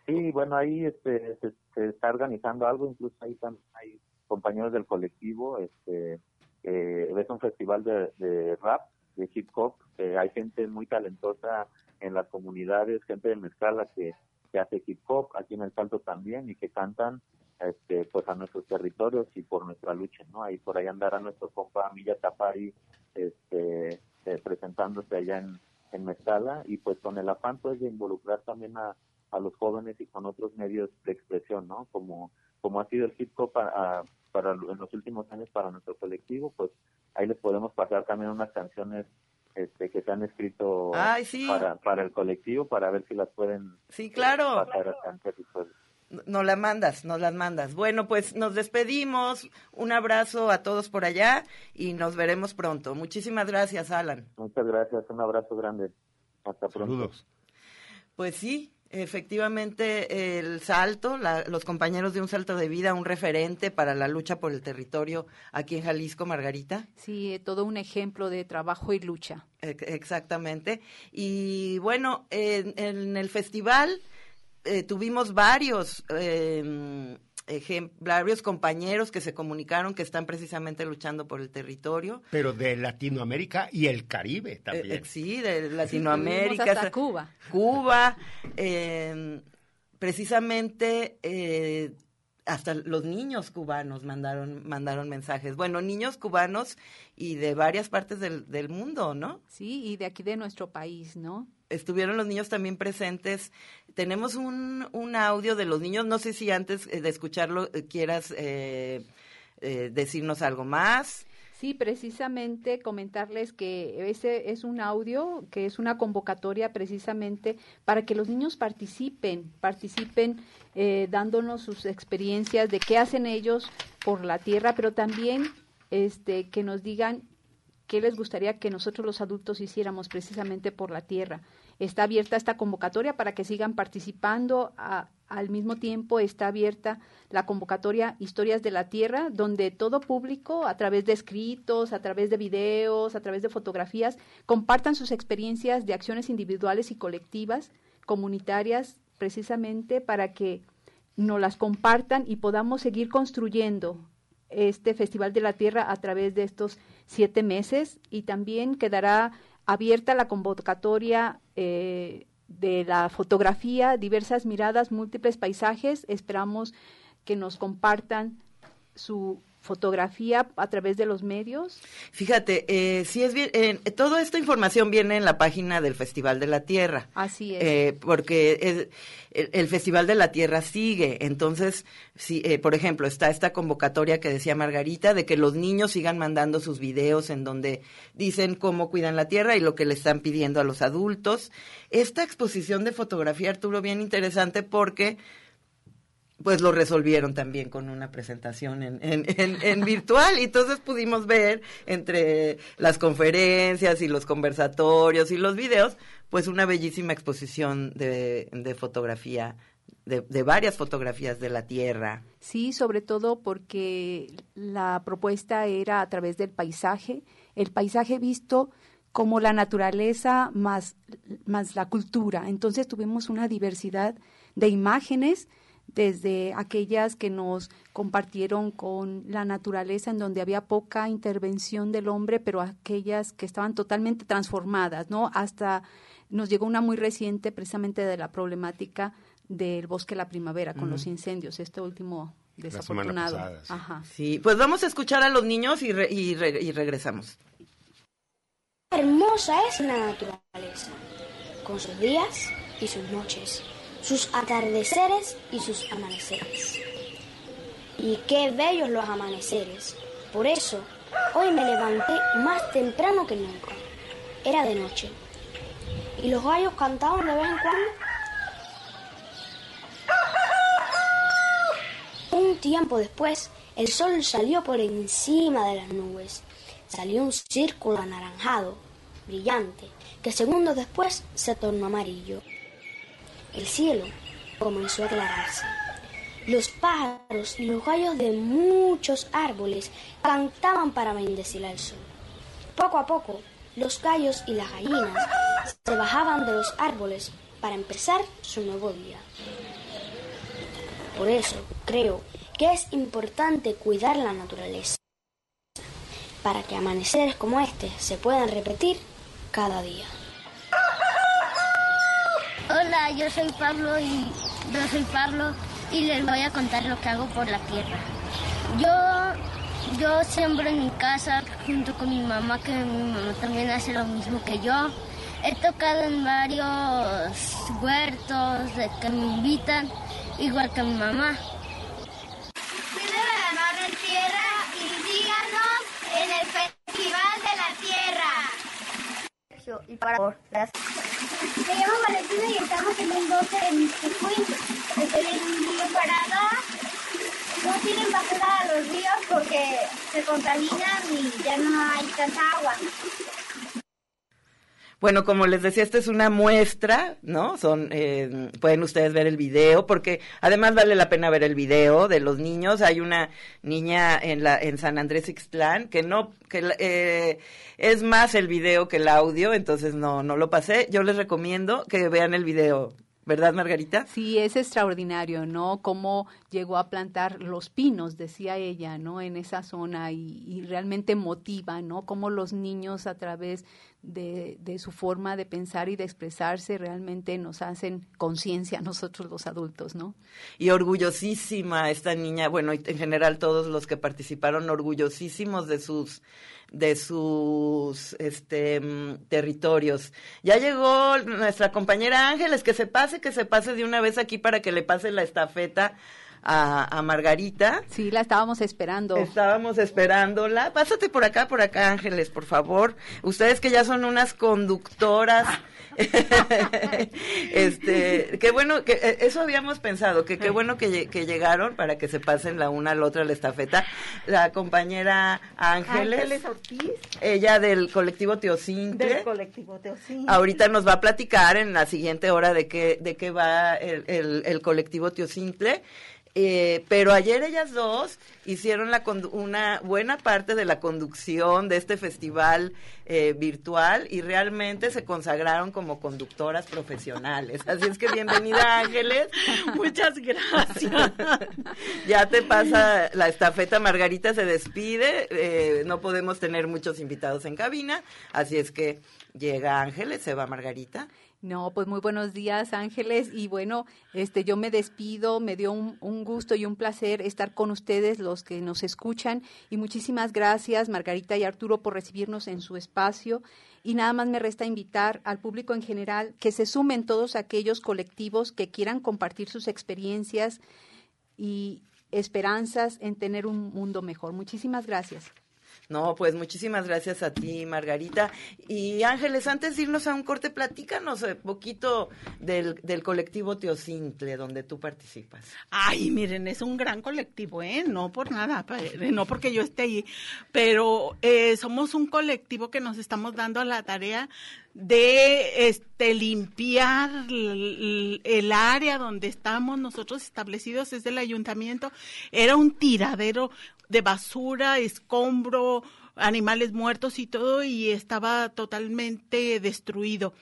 Sí, bueno, ahí este, se, está organizando algo, incluso ahí están, hay compañeros del colectivo, este, eh, es un festival de, de rap, de hip hop, hay gente muy talentosa en las comunidades, gente de Mezcala que que hace hip hop aquí en el Salto también y que cantan este pues a nuestros territorios y por nuestra lucha no ahí por ahí andará nuestro compa Milla Tapari este eh, presentándose allá en en Mezcala y pues con el afán pues de involucrar también a, a los jóvenes y con otros medios de expresión no como como ha sido el hip hop para en los últimos años para nuestro colectivo pues ahí les podemos pasar también unas canciones este, que se han escrito para, para el colectivo para ver si las pueden sí, claro. Nos las mandas, nos las mandas. Bueno, pues nos despedimos. Un abrazo a todos por allá y nos veremos pronto. Muchísimas gracias, Alan. Muchas gracias. Un abrazo grande. Hasta pronto. Pues sí, Efectivamente, el salto, los compañeros de un salto de vida, un referente para la lucha por el territorio aquí en Jalisco, Margarita. Sí, todo un ejemplo de trabajo y lucha. Exactamente. Y bueno, en, el festival eh, tuvimos varios eh, varios compañeros que se comunicaron que están precisamente luchando por el territorio. Pero de Latinoamérica y el Caribe eh, también. Eh, sí, de Latinoamérica. hasta Cuba. Cuba. Em, precisamente eh, hasta los niños cubanos mandaron, mandaron mensajes. Bueno, niños cubanos y de varias partes del, del mundo, ¿no? Sí, y de aquí de nuestro país, ¿no? Estuvieron los niños también presentes. Tenemos un, un audio de los niños. No sé si antes eh, de escucharlo eh, quieras eh, decirnos algo más. Sí, precisamente comentarles que ese es un audio, que es una convocatoria precisamente para que los niños participen, participen dándonos sus experiencias de qué hacen ellos por la tierra, pero también este, que nos digan qué les gustaría que nosotros los adultos hiciéramos precisamente por la tierra. Está abierta esta convocatoria para que sigan participando. al mismo tiempo está abierta la convocatoria Historias de la Tierra, donde todo público, a través de escritos, a través de videos, a través de fotografías, compartan sus experiencias de acciones individuales y colectivas, comunitarias, precisamente para que nos las compartan y podamos seguir construyendo este Festival de la Tierra a través de estos siete meses y también quedará abierta la convocatoria eh, de la fotografía, diversas miradas, múltiples paisajes. Esperamos que nos compartan su fotografía a través de los medios? Fíjate, eh, si es bien, eh, toda esta información viene en la página del Festival de la Tierra. Así es. Eh, porque el, Festival de la Tierra sigue. Entonces, si, eh, por ejemplo, está esta convocatoria que decía Margarita de que los niños sigan mandando sus videos en donde dicen cómo cuidan la tierra y lo que le están pidiendo a los adultos. Esta exposición de fotografía, Arturo, bien interesante porque pues lo resolvieron también con una presentación en, en, en, virtual y entonces pudimos ver entre las conferencias y los conversatorios y los videos, pues una bellísima exposición de, de fotografía, de, de, varias fotografías de la Tierra. Sí, sobre todo porque la propuesta era a través del paisaje, el paisaje visto como la naturaleza más, más la cultura. Entonces tuvimos una diversidad de imágenes desde aquellas que nos compartieron con la naturaleza en donde había poca intervención del hombre, pero aquellas que estaban totalmente transformadas, ¿no? Hasta nos llegó una muy reciente precisamente de la problemática del bosque la primavera con los incendios, este último desafortunado. sí. pues vamos a escuchar a los niños y, y regresamos. Hermosa es la naturaleza, con sus días y sus noches sus atardeceres y sus amaneceres. Y qué bellos los amaneceres. Por eso, hoy me levanté más temprano que nunca. Era de noche. Y los gallos cantaban de vez en cuando. Un tiempo después, el sol salió por encima de las nubes. Salió un círculo anaranjado, brillante, que segundos después se tornó amarillo. El cielo comenzó a aclararse. Los pájaros y los gallos de muchos árboles cantaban para bendecir al sol. Poco a poco, los gallos y las gallinas se bajaban de los árboles para empezar su nuevo día. Por eso creo que es importante cuidar la naturaleza, para que amaneceres como este se puedan repetir cada día. Hola, yo soy Pablo y yo soy Pablo y les voy a contar lo que hago por la tierra. Yo yo siembro en mi casa junto con mi mamá, que mi mamá también hace lo mismo que yo. He tocado en varios huertos que me invitan, igual que mi mamá. Cuiden la madre tierra y síganos en el Festival de la Tierra. Y para las me llamo Valentina y estamos en un bote en Tecuín. Estoy en río parada. No tienen basura a los ríos porque se contaminan y ya no hay tanta agua. Bueno, como les decía, esta es una muestra, ¿no? Son, eh, pueden ustedes ver el video, porque además vale la pena ver el video de los niños. Hay una niña en la en San Andrés Ixtlán que no, que eh, es más el video que el audio, entonces no, no lo pasé. Yo les recomiendo que vean el video. ¿Verdad, Margarita? Sí, es extraordinario, ¿no? Cómo llegó a plantar los pinos, decía ella, ¿no? En esa zona y, y realmente motiva, ¿no? Cómo los niños a través de, de, su forma de pensar y de expresarse realmente nos hacen conciencia a nosotros los adultos, ¿no? Y orgullosísima esta niña, bueno, en general todos los que participaron orgullosísimos de sus de sus este territorios. Ya llegó nuestra compañera Ángeles, que se pase, que se pase de una vez aquí para que le pase la estafeta a, a, Margarita. Sí, la estábamos esperando. Estábamos esperándola. Pásate por acá, por acá, Ángeles, por favor. Ustedes que ya son unas conductoras. este, qué bueno, que eh, eso habíamos pensado, que qué bueno que, que, llegaron para que se pasen la una a la otra la estafeta. La compañera Ángeles, Ángeles Ortiz, ella del colectivo Teocintle. Del colectivo Teocintle. Ahorita nos va a platicar en la siguiente hora de qué, de qué va el, el, el colectivo Teocintle. Eh, pero ayer ellas dos hicieron la una buena parte de la conducción de este festival eh, virtual y realmente se consagraron como conductoras profesionales. Así es que bienvenida Ángeles. Muchas gracias. ya te pasa la estafeta, Margarita se despide, eh, no podemos tener muchos invitados en cabina, así es que llega Ángeles, se va Margarita. No, pues muy buenos días, Ángeles. Y bueno, este, yo me despido, me dio un, un, gusto y un placer estar con ustedes, los que nos escuchan. Y muchísimas gracias, Margarita y Arturo, por recibirnos en su espacio. Y nada más me resta invitar al público en general que se sumen todos aquellos colectivos que quieran compartir sus experiencias y esperanzas en tener un mundo mejor. Muchísimas gracias. No, pues muchísimas gracias a ti, Margarita. Y Ángeles, antes de irnos a un corte, platícanos un poquito del, del colectivo Teocintle, donde tú participas. Ay, miren, es un gran colectivo, ¿eh? No por nada, no porque yo esté ahí, pero eh, somos un colectivo que nos estamos dando la tarea de este limpiar el, área donde estamos nosotros establecidos desde el ayuntamiento era un tiradero de basura, escombro, animales muertos y todo y estaba totalmente destruido.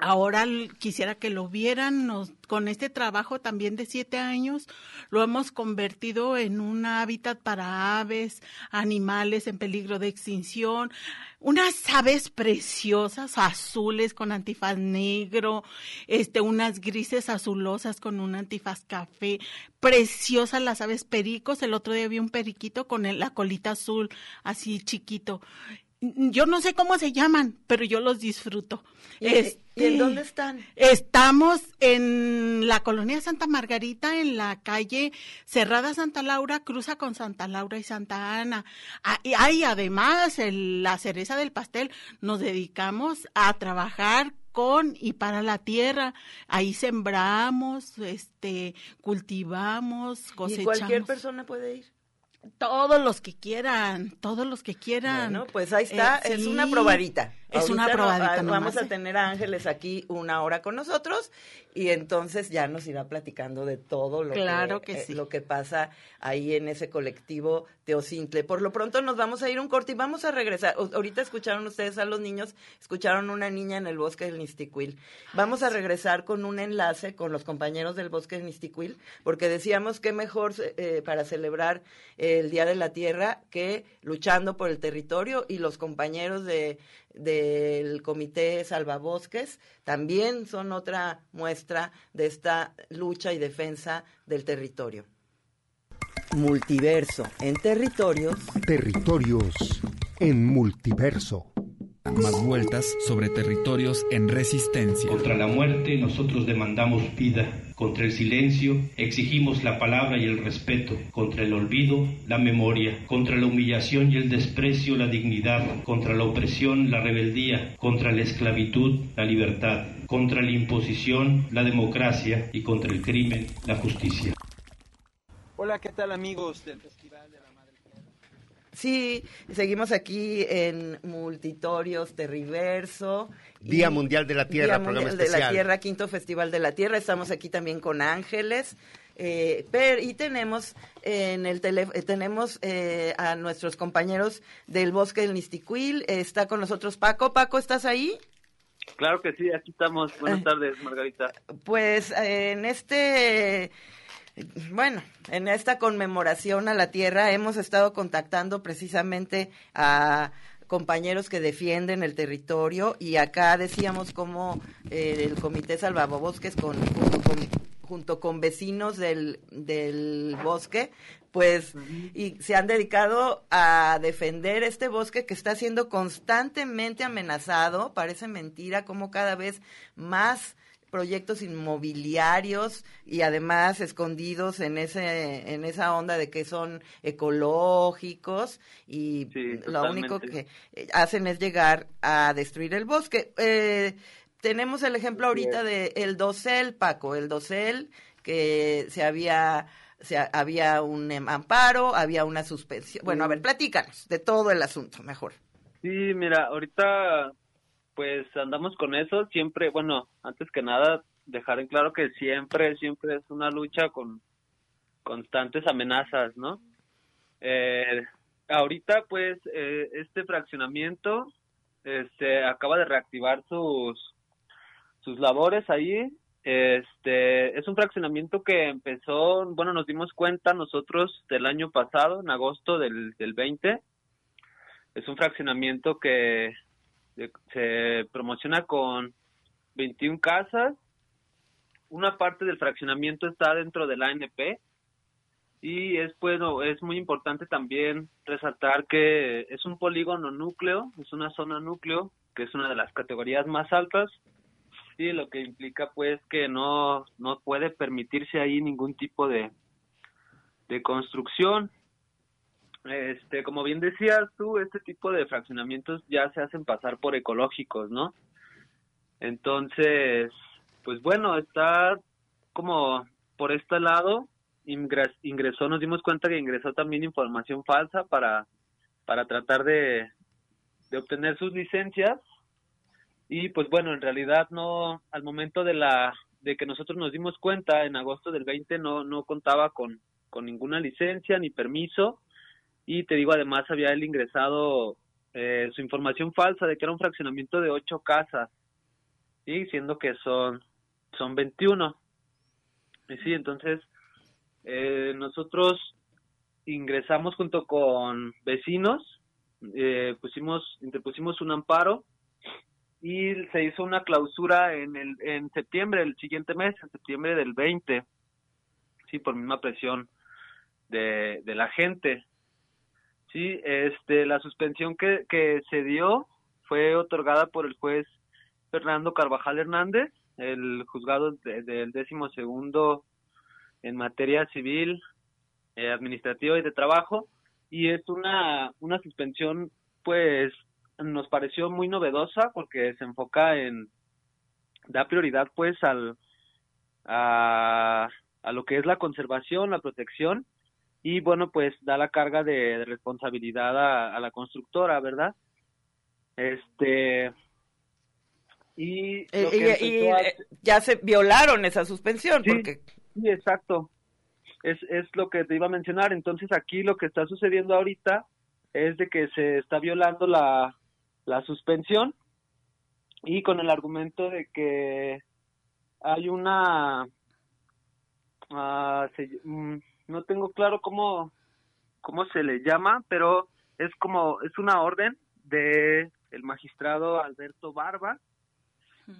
Ahora quisiera que lo vieran, nos, con este trabajo también de siete años, lo hemos convertido en un hábitat para aves, animales en peligro de extinción, unas aves preciosas, azules con antifaz negro, este, unas grises azulosas con un antifaz café, preciosas las aves pericos, el otro día vi un periquito con la colita azul, así chiquito yo no sé cómo se llaman, pero yo los disfruto. ¿Y, este, ¿y en dónde están? Estamos en la colonia Santa Margarita, en la calle Cerrada Santa Laura, cruza con Santa Laura y Santa Ana. Hay además el, la cereza del pastel, nos dedicamos a trabajar con y para la tierra. Ahí sembramos, este, cultivamos, cosechamos. ¿Y cualquier persona puede ir? Todos los que quieran, todos los que quieran. Bueno, pues ahí está, eh, es sí, una probadita. Es una probadita. No, vamos a tener a Ángeles aquí una hora con nosotros y entonces ya nos irá platicando de todo lo, claro que, que sí. eh, lo que pasa ahí en ese colectivo Teocintle. Por lo pronto nos vamos a ir un corte y vamos a regresar. O, ahorita escucharon ustedes a los niños, escucharon una niña en el bosque del Nisticuil. Vamos a regresar con un enlace con los compañeros del bosque del Nisticuil, porque decíamos que mejor eh, para celebrar el Día de la Tierra que luchando por el territorio y los compañeros de del Comité Salvabosques también son otra muestra de esta lucha y defensa del territorio. Multiverso en territorios. Territorios en multiverso. Más vueltas sobre territorios en resistencia. Contra la muerte nosotros demandamos vida. Contra el silencio exigimos la palabra y el respeto. Contra el olvido, la memoria. Contra la humillación y el desprecio, la dignidad. Contra la opresión, la rebeldía. Contra la esclavitud, la libertad. Contra la imposición, la democracia. Y contra el crimen, la justicia. Hola, ¿qué tal amigos del de la Madre Tierra? Sí, seguimos aquí en Multitorios Terriverso. Día Mundial de la Tierra, Día Mundial de la Tierra, Quinto Festival de la Tierra. Estamos aquí también con Ángeles. Eh, y tenemos en el tele, eh, tenemos eh, a nuestros compañeros del Bosque del Nisticuil. está con nosotros Paco. Paco, ¿estás ahí? Claro que sí, aquí estamos. Buenas tardes, Margarita. Pues en este bueno, en esta conmemoración a la tierra hemos estado contactando precisamente a compañeros que defienden el territorio y acá decíamos como el Comité Salvabosques con, junto con junto con vecinos del, del bosque, pues, y se han dedicado a defender este bosque que está siendo constantemente amenazado. Parece mentira como cada vez más proyectos inmobiliarios y además escondidos en ese en esa onda de que son ecológicos y lo único que hacen es llegar a destruir el bosque. Eh, tenemos el ejemplo ahorita de el dosel, Paco, el dosel que se había se había un amparo, había una suspensión. Bueno, a ver, platícanos de todo el asunto, mejor. Sí, mira, ahorita pues andamos con eso, siempre, bueno, antes que nada, dejar en claro que siempre, siempre es una lucha con constantes amenazas, ¿no? Eh, ahorita, pues, eh, este fraccionamiento este, acaba de reactivar sus sus labores ahí. Este es un fraccionamiento que empezó, bueno, nos dimos cuenta nosotros del año pasado, en agosto del, del 20. Es un fraccionamiento que se promociona con 21 casas. Una parte del fraccionamiento está dentro del ANP y es bueno, es muy importante también resaltar que es un polígono núcleo, es una zona núcleo, que es una de las categorías más altas Sí, lo que implica pues que no, no puede permitirse ahí ningún tipo de, de construcción. Este, como bien decías tú, este tipo de fraccionamientos ya se hacen pasar por ecológicos, ¿no? Entonces, pues bueno, está como por este lado, ingresó, nos dimos cuenta que ingresó también información falsa para, para tratar de, de obtener sus licencias y pues bueno, en realidad no, al momento de la de que nosotros nos dimos cuenta en agosto del 20 no, no contaba con, con ninguna licencia ni permiso y te digo además había él ingresado eh, su información falsa de que era un fraccionamiento de ocho casas y siendo que son son 21 y sí entonces eh, nosotros ingresamos junto con vecinos eh, pusimos interpusimos un amparo y se hizo una clausura en el en septiembre el siguiente mes en septiembre del 20 sí por misma presión de, de la gente sí este la suspensión que, que se dio fue otorgada por el juez Fernando Carvajal Hernández el juzgado del décimo segundo en materia civil eh, administrativa y de trabajo y es una una suspensión pues nos pareció muy novedosa porque se enfoca en da prioridad pues al a, a lo que es la conservación, la protección y bueno pues da la carga de, responsabilidad a, la constructora, ¿verdad? Este y, eh, eh, ya se violaron esa suspensión porque sí exacto es es lo que te iba a mencionar entonces aquí lo que está sucediendo ahorita es de que se está violando la la suspensión y con el argumento de que hay una uh, no tengo claro cómo cómo se le llama pero es como es una orden de el magistrado Alberto Barba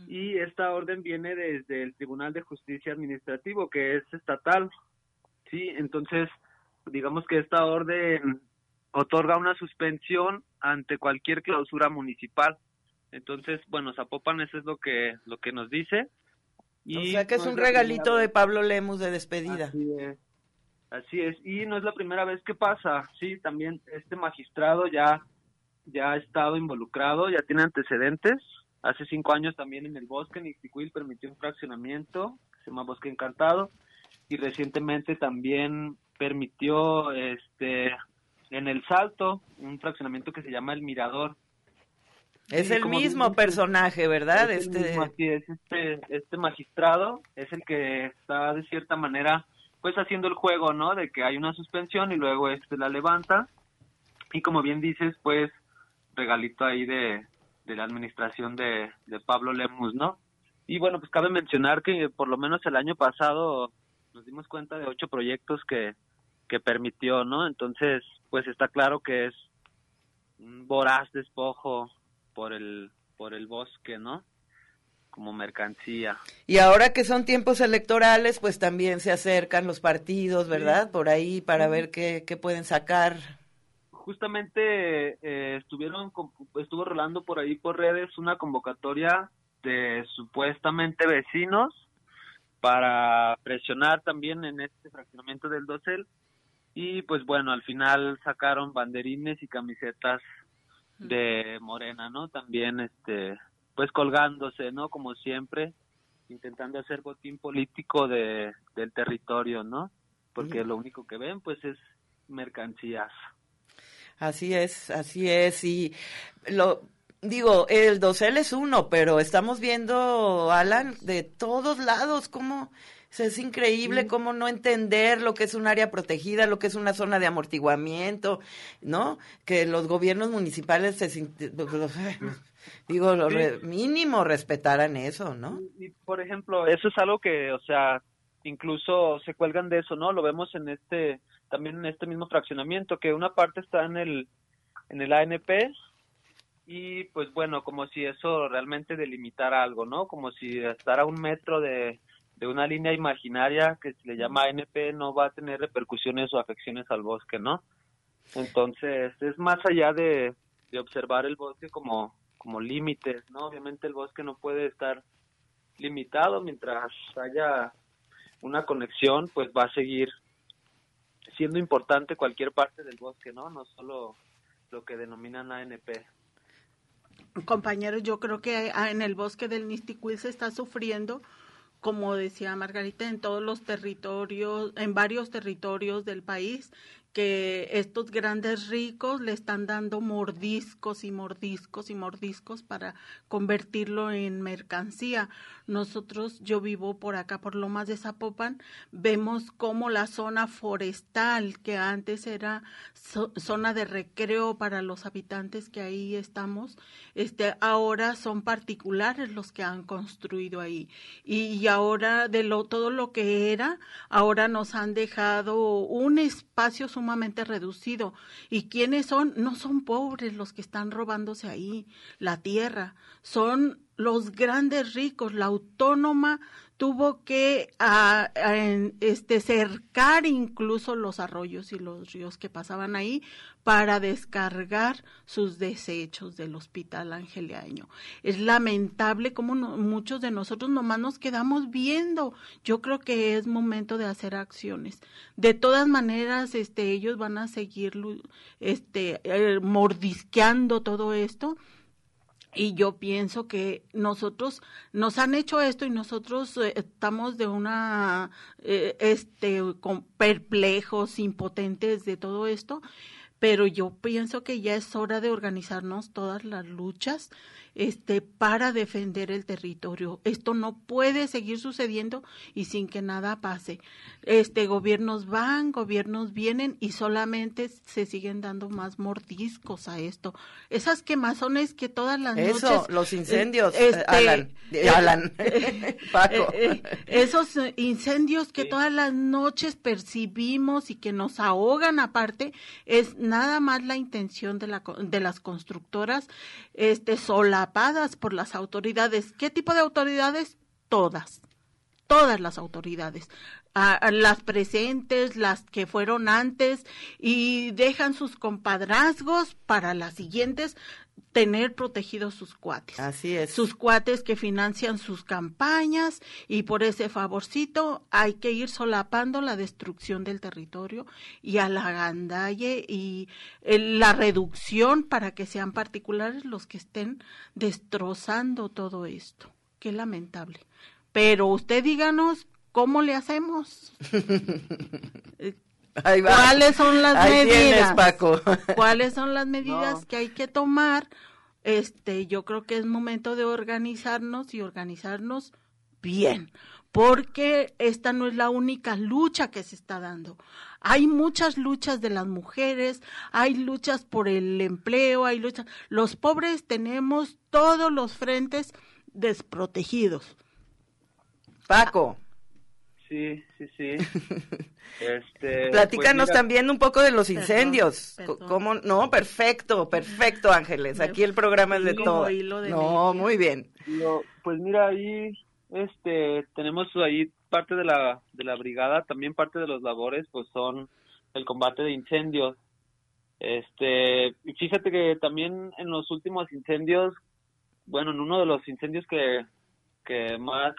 y esta orden viene desde el Tribunal de Justicia Administrativo que es estatal sí entonces digamos que esta orden otorga una suspensión ante cualquier clausura municipal. Entonces, bueno, Zapopan eso es lo que lo que nos dice. Y o sea que es un regalito de Pablo Lemus de despedida. Así es. Así es. Y no es la primera vez que pasa. Sí, también este magistrado ya ya ha estado involucrado, ya tiene antecedentes. Hace cinco años también en el bosque, Ixtiquil permitió un fraccionamiento, se llama Bosque Encantado, y recientemente también permitió este en El Salto, un fraccionamiento que se llama El Mirador. Es el mismo personaje, ¿verdad? Es este... es, este, este magistrado es el que está de cierta manera pues haciendo el juego, ¿no? De que hay una suspensión y luego este la levanta y como bien dices, pues regalito ahí de, de la administración de, de Pablo Lemus, ¿no? Y bueno, pues cabe mencionar que por lo menos el año pasado nos dimos cuenta de ocho proyectos que, que permitió, ¿no? Entonces, pues está claro que es un voraz despojo por el por el bosque, ¿no? Como mercancía. Y ahora que son tiempos electorales, pues también se acercan los partidos, ¿verdad? Por ahí para ver qué, qué pueden sacar. Justamente eh, estuvieron estuvo rolando por ahí por redes una convocatoria de supuestamente vecinos para presionar también en este fraccionamiento del dosel y pues bueno al final sacaron banderines y camisetas de Morena, ¿no? También, este, pues colgándose, ¿no? Como siempre, intentando hacer botín político de, del territorio, ¿no? Porque lo único que ven, pues, es mercancías. Así es, así es, y lo, digo, el dosel es uno, pero estamos viendo, Alan, de todos lados, cómo es increíble cómo no entender lo que es un área protegida, lo que es una zona de amortiguamiento, ¿no? Que los gobiernos municipales se digo, lo mínimo respetaran eso, ¿no? Y, por ejemplo, eso es algo que, o sea, incluso se cuelgan de eso, ¿no? Lo vemos en este también en este mismo fraccionamiento que una parte está en el en el ANP y pues bueno, como si eso realmente delimitara algo, ¿no? Como si estar a un metro de de una línea imaginaria que se le llama ANP no va a tener repercusiones o afecciones al bosque, ¿no? Entonces, es más allá de, de observar el bosque como, como límites, ¿no? Obviamente el bosque no puede estar limitado mientras haya una conexión, pues va a seguir siendo importante cualquier parte del bosque, ¿no? No solo lo que denominan ANP. Compañeros, yo creo que en el bosque del Nisticuil se está sufriendo como decía Margarita, en todos los territorios, en varios territorios del país, que estos grandes ricos le están dando mordiscos y mordiscos y mordiscos para convertirlo en mercancía. Nosotros, yo vivo por acá, por Lomas de Zapopan, vemos como la zona forestal, que antes era zona de recreo para los habitantes que ahí estamos, este, ahora son particulares los que han construido ahí. Y, ahora de lo, todo lo que era, ahora nos han dejado un espacio sumamente reducido. ¿Y quiénes son? No son pobres los que están robándose ahí la tierra, son los grandes ricos, la autónoma tuvo que a, este, cercar incluso los arroyos y los ríos que pasaban ahí para descargar sus desechos del hospital angeliaño. Es lamentable como muchos de nosotros nomás nos quedamos viendo. Yo creo que es momento de hacer acciones. De todas maneras, este, ellos van a seguir este, eh, mordisqueando todo esto y yo pienso que nosotros nos han hecho esto y nosotros eh, estamos de una eh, este con perplejos impotentes de todo esto pero yo pienso que ya es hora de organizarnos todas las luchas este para defender el territorio. Esto no puede seguir sucediendo y sin que nada pase. Este gobiernos van, gobiernos vienen y solamente se siguen dando más mordiscos a esto. Esas quemazones que todas las noches Eso, los incendios, eh, este, Alan, eh, Alan. Paco. Eh, esos incendios que todas las noches percibimos y que nos ahogan aparte es nada más la intención de la de las constructoras este sola por las autoridades. ¿Qué tipo de autoridades? Todas, todas las autoridades, las presentes, las que fueron antes y dejan sus compadrazgos para las siguientes tener protegidos sus cuates. Así es. Sus cuates que financian sus campañas y por ese favorcito hay que ir solapando la destrucción del territorio y a la gandalle y la reducción para que sean particulares los que estén destrozando todo esto. Qué lamentable. Pero usted díganos cómo le hacemos. ¿Cuáles son las Ahí medidas? tienes, Paco. ¿Cuáles son las medidas que hay que tomar? Este, yo creo que es momento de organizarnos y organizarnos bien, porque esta no es la única lucha que se está dando. Hay muchas luchas de las mujeres, hay luchas por el empleo, hay luchas. Los pobres tenemos todos los frentes desprotegidos. Paco. Sí, sí, sí. Este, Platícanos pues mira, también un poco de los Perdón, incendios. ¿Cómo? No, perfecto, perfecto, Ángeles. Aquí el programa es de todo. No, muy bien. Lo- pues mira, ahí este, tenemos ahí parte de la, de la brigada, también parte de los labores, pues son el combate de incendios. Este, fíjate que también en los últimos incendios, bueno, en uno de los incendios que, que más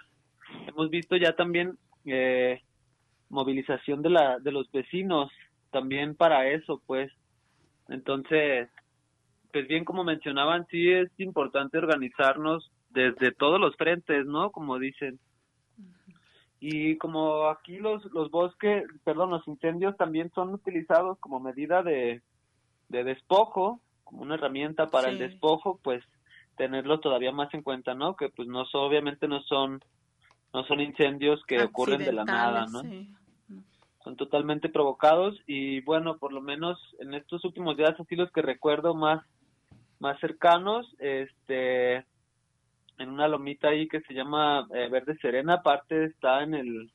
hemos visto ya también eh, movilización de la de los vecinos también para eso, pues. Entonces, pues bien como mencionaban, sí es importante organizarnos desde todos los frentes, ¿no? Como dicen. Y como aquí los, los bosques, perdón, los incendios también son utilizados como medida de, de despojo, como una herramienta para el despojo, pues tenerlo todavía más en cuenta, ¿no? Que pues no son, obviamente no son, no son incendios que ocurren de la nada, ¿no? Sí. son totalmente provocados y bueno, por lo menos en estos últimos días así los que recuerdo más más cercanos, este en una lomita ahí que se llama eh, Verde Serena, aparte está en el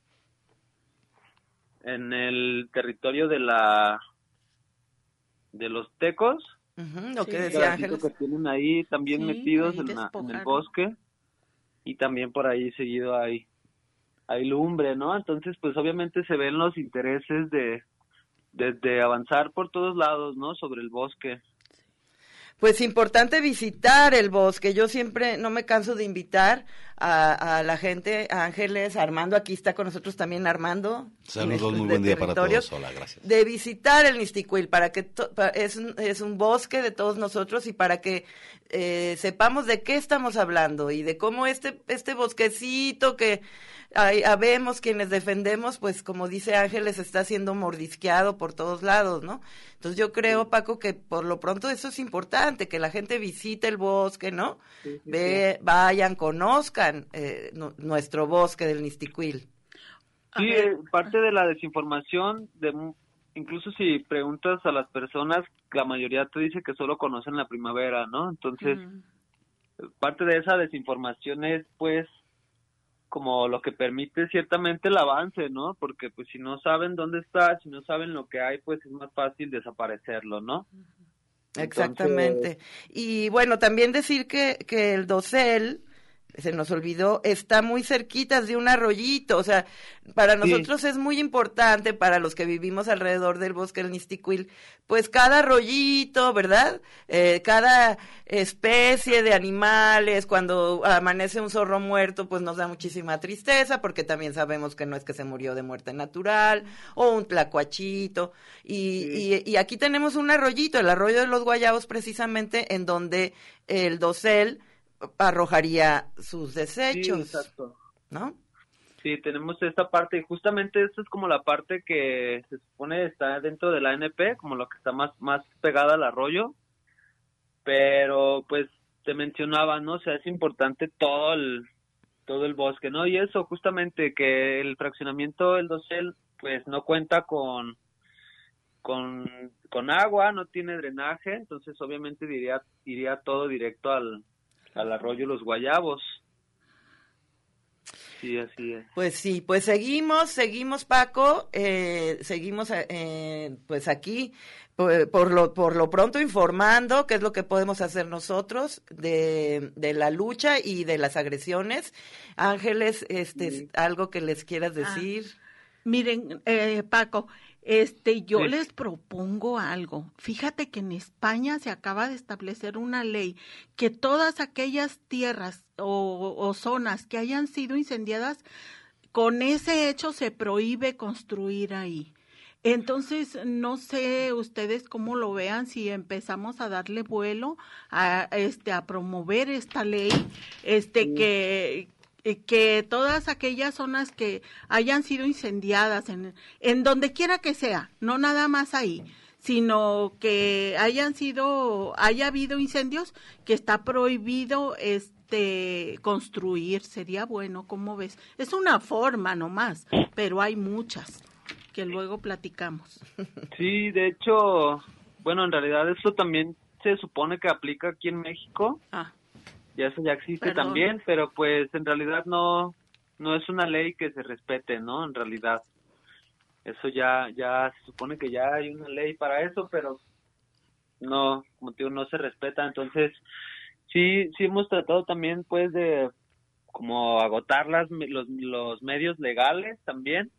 en el territorio de la de los tecos, Ujú, lo que decía Ángeles. que tienen ahí también Sí, metidos ahí en, la- en el bosque y también por ahí seguido hay hay lumbre, ¿no? Entonces, pues obviamente se ven los intereses de, de, de avanzar por todos lados, ¿no? Sobre el bosque. Pues importante visitar el bosque. Yo siempre no me canso de invitar a, a la gente, a Ángeles, a Armando, aquí está con nosotros también Armando. Saludos, de- muy buen día para todos. Hola, gracias. De visitar el Nisticuil, para que to- es, un, es un bosque de todos nosotros y para que eh, sepamos de qué estamos hablando y de cómo este, este bosquecito que hay, habemos quienes defendemos, pues como dice Ángeles, está siendo mordisqueado por todos lados, ¿no? Entonces yo creo, Paco, que por lo pronto eso es importante, que la gente visite el bosque, ¿no? Sí, sí, Ve, vayan, conozcan eh, nu- nuestro bosque del Nisticuil. Sí, eh, parte de la desinformación, de incluso si preguntas a las personas, la mayoría te dice que solo conocen la primavera, ¿no? Entonces, parte de esa desinformación es, pues, como lo que permite ciertamente el avance, ¿no? Porque, pues, si no saben dónde está, si no saben lo que hay, pues es más fácil desaparecerlo, ¿no? Exactamente. Y bueno, también decir que, que el dosel, se nos olvidó, está muy cerquita de un arroyito. O sea, para Sí. nosotros es muy importante, para los que vivimos alrededor del bosque del Nisticuil, pues cada arroyito, ¿verdad? Eh, cada especie de animales, cuando amanece un zorro muerto, pues nos da muchísima tristeza, porque también sabemos que no es que se murió de muerte natural, o un tlacuachito. Y, y, y aquí tenemos un arroyito, el arroyo de los guayabos, precisamente, en donde el dosel arrojaría sus desechos, Sí, exacto. ¿no? Sí, tenemos esta parte y justamente esta es como la parte que se supone está dentro de la ANP, como lo que está más más pegada al arroyo. Pero pues te mencionaba, ¿no? O sea, es importante todo el todo el bosque, ¿no? Y eso justamente que el fraccionamiento del dosel pues no cuenta con con con agua, no tiene drenaje, entonces obviamente diría iría todo directo al al arroyo Los Guayabos. Sí, así es. Pues sí, pues seguimos, seguimos Paco, eh, seguimos eh, pues aquí por, por lo por lo pronto informando qué es lo que podemos hacer nosotros de, de la lucha y de las agresiones. Ángeles, este, algo que les quieras Ah, decir. Miren, eh, Paco, este, yo Sí. les propongo algo. Fíjate que en España se acaba de establecer una ley que todas aquellas tierras o, o zonas que hayan sido incendiadas, con ese hecho se prohíbe construir ahí. Entonces, no sé ustedes cómo lo vean si empezamos a darle vuelo a este a promover esta ley, este que que todas aquellas zonas que hayan sido incendiadas, en, en donde quiera que sea, no nada más ahí, sino que hayan sido, haya habido incendios, que está prohibido este construir, sería bueno, ¿cómo ves? Es una forma nomás, pero hay muchas que luego platicamos. Sí, de hecho, bueno, en realidad eso también se supone que aplica aquí en México. Ah. Ya eso ya existe Perdón. también, pero pues en realidad no no es una ley que se respete, ¿no? En realidad. Eso ya ya se supone que ya hay una ley para eso, pero no, como digo, no se respeta, entonces sí sí hemos tratado también pues de como agotar las, los, los medios legales también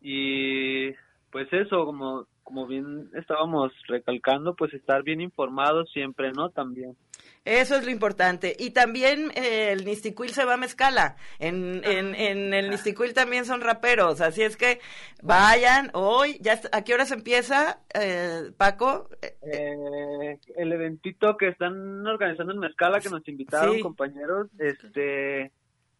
y pues eso como como bien estábamos recalcando pues estar bien informados siempre no también Eso es lo importante. Y también eh, el Nisticuil se va a mezcala. En, en, en el Nisticuil también son raperos. Así es que vayan hoy. ya está- ¿A qué hora se empieza, eh, Paco? Eh, el eventito que están organizando en Mezcala que nos invitaron Sí. compañeros este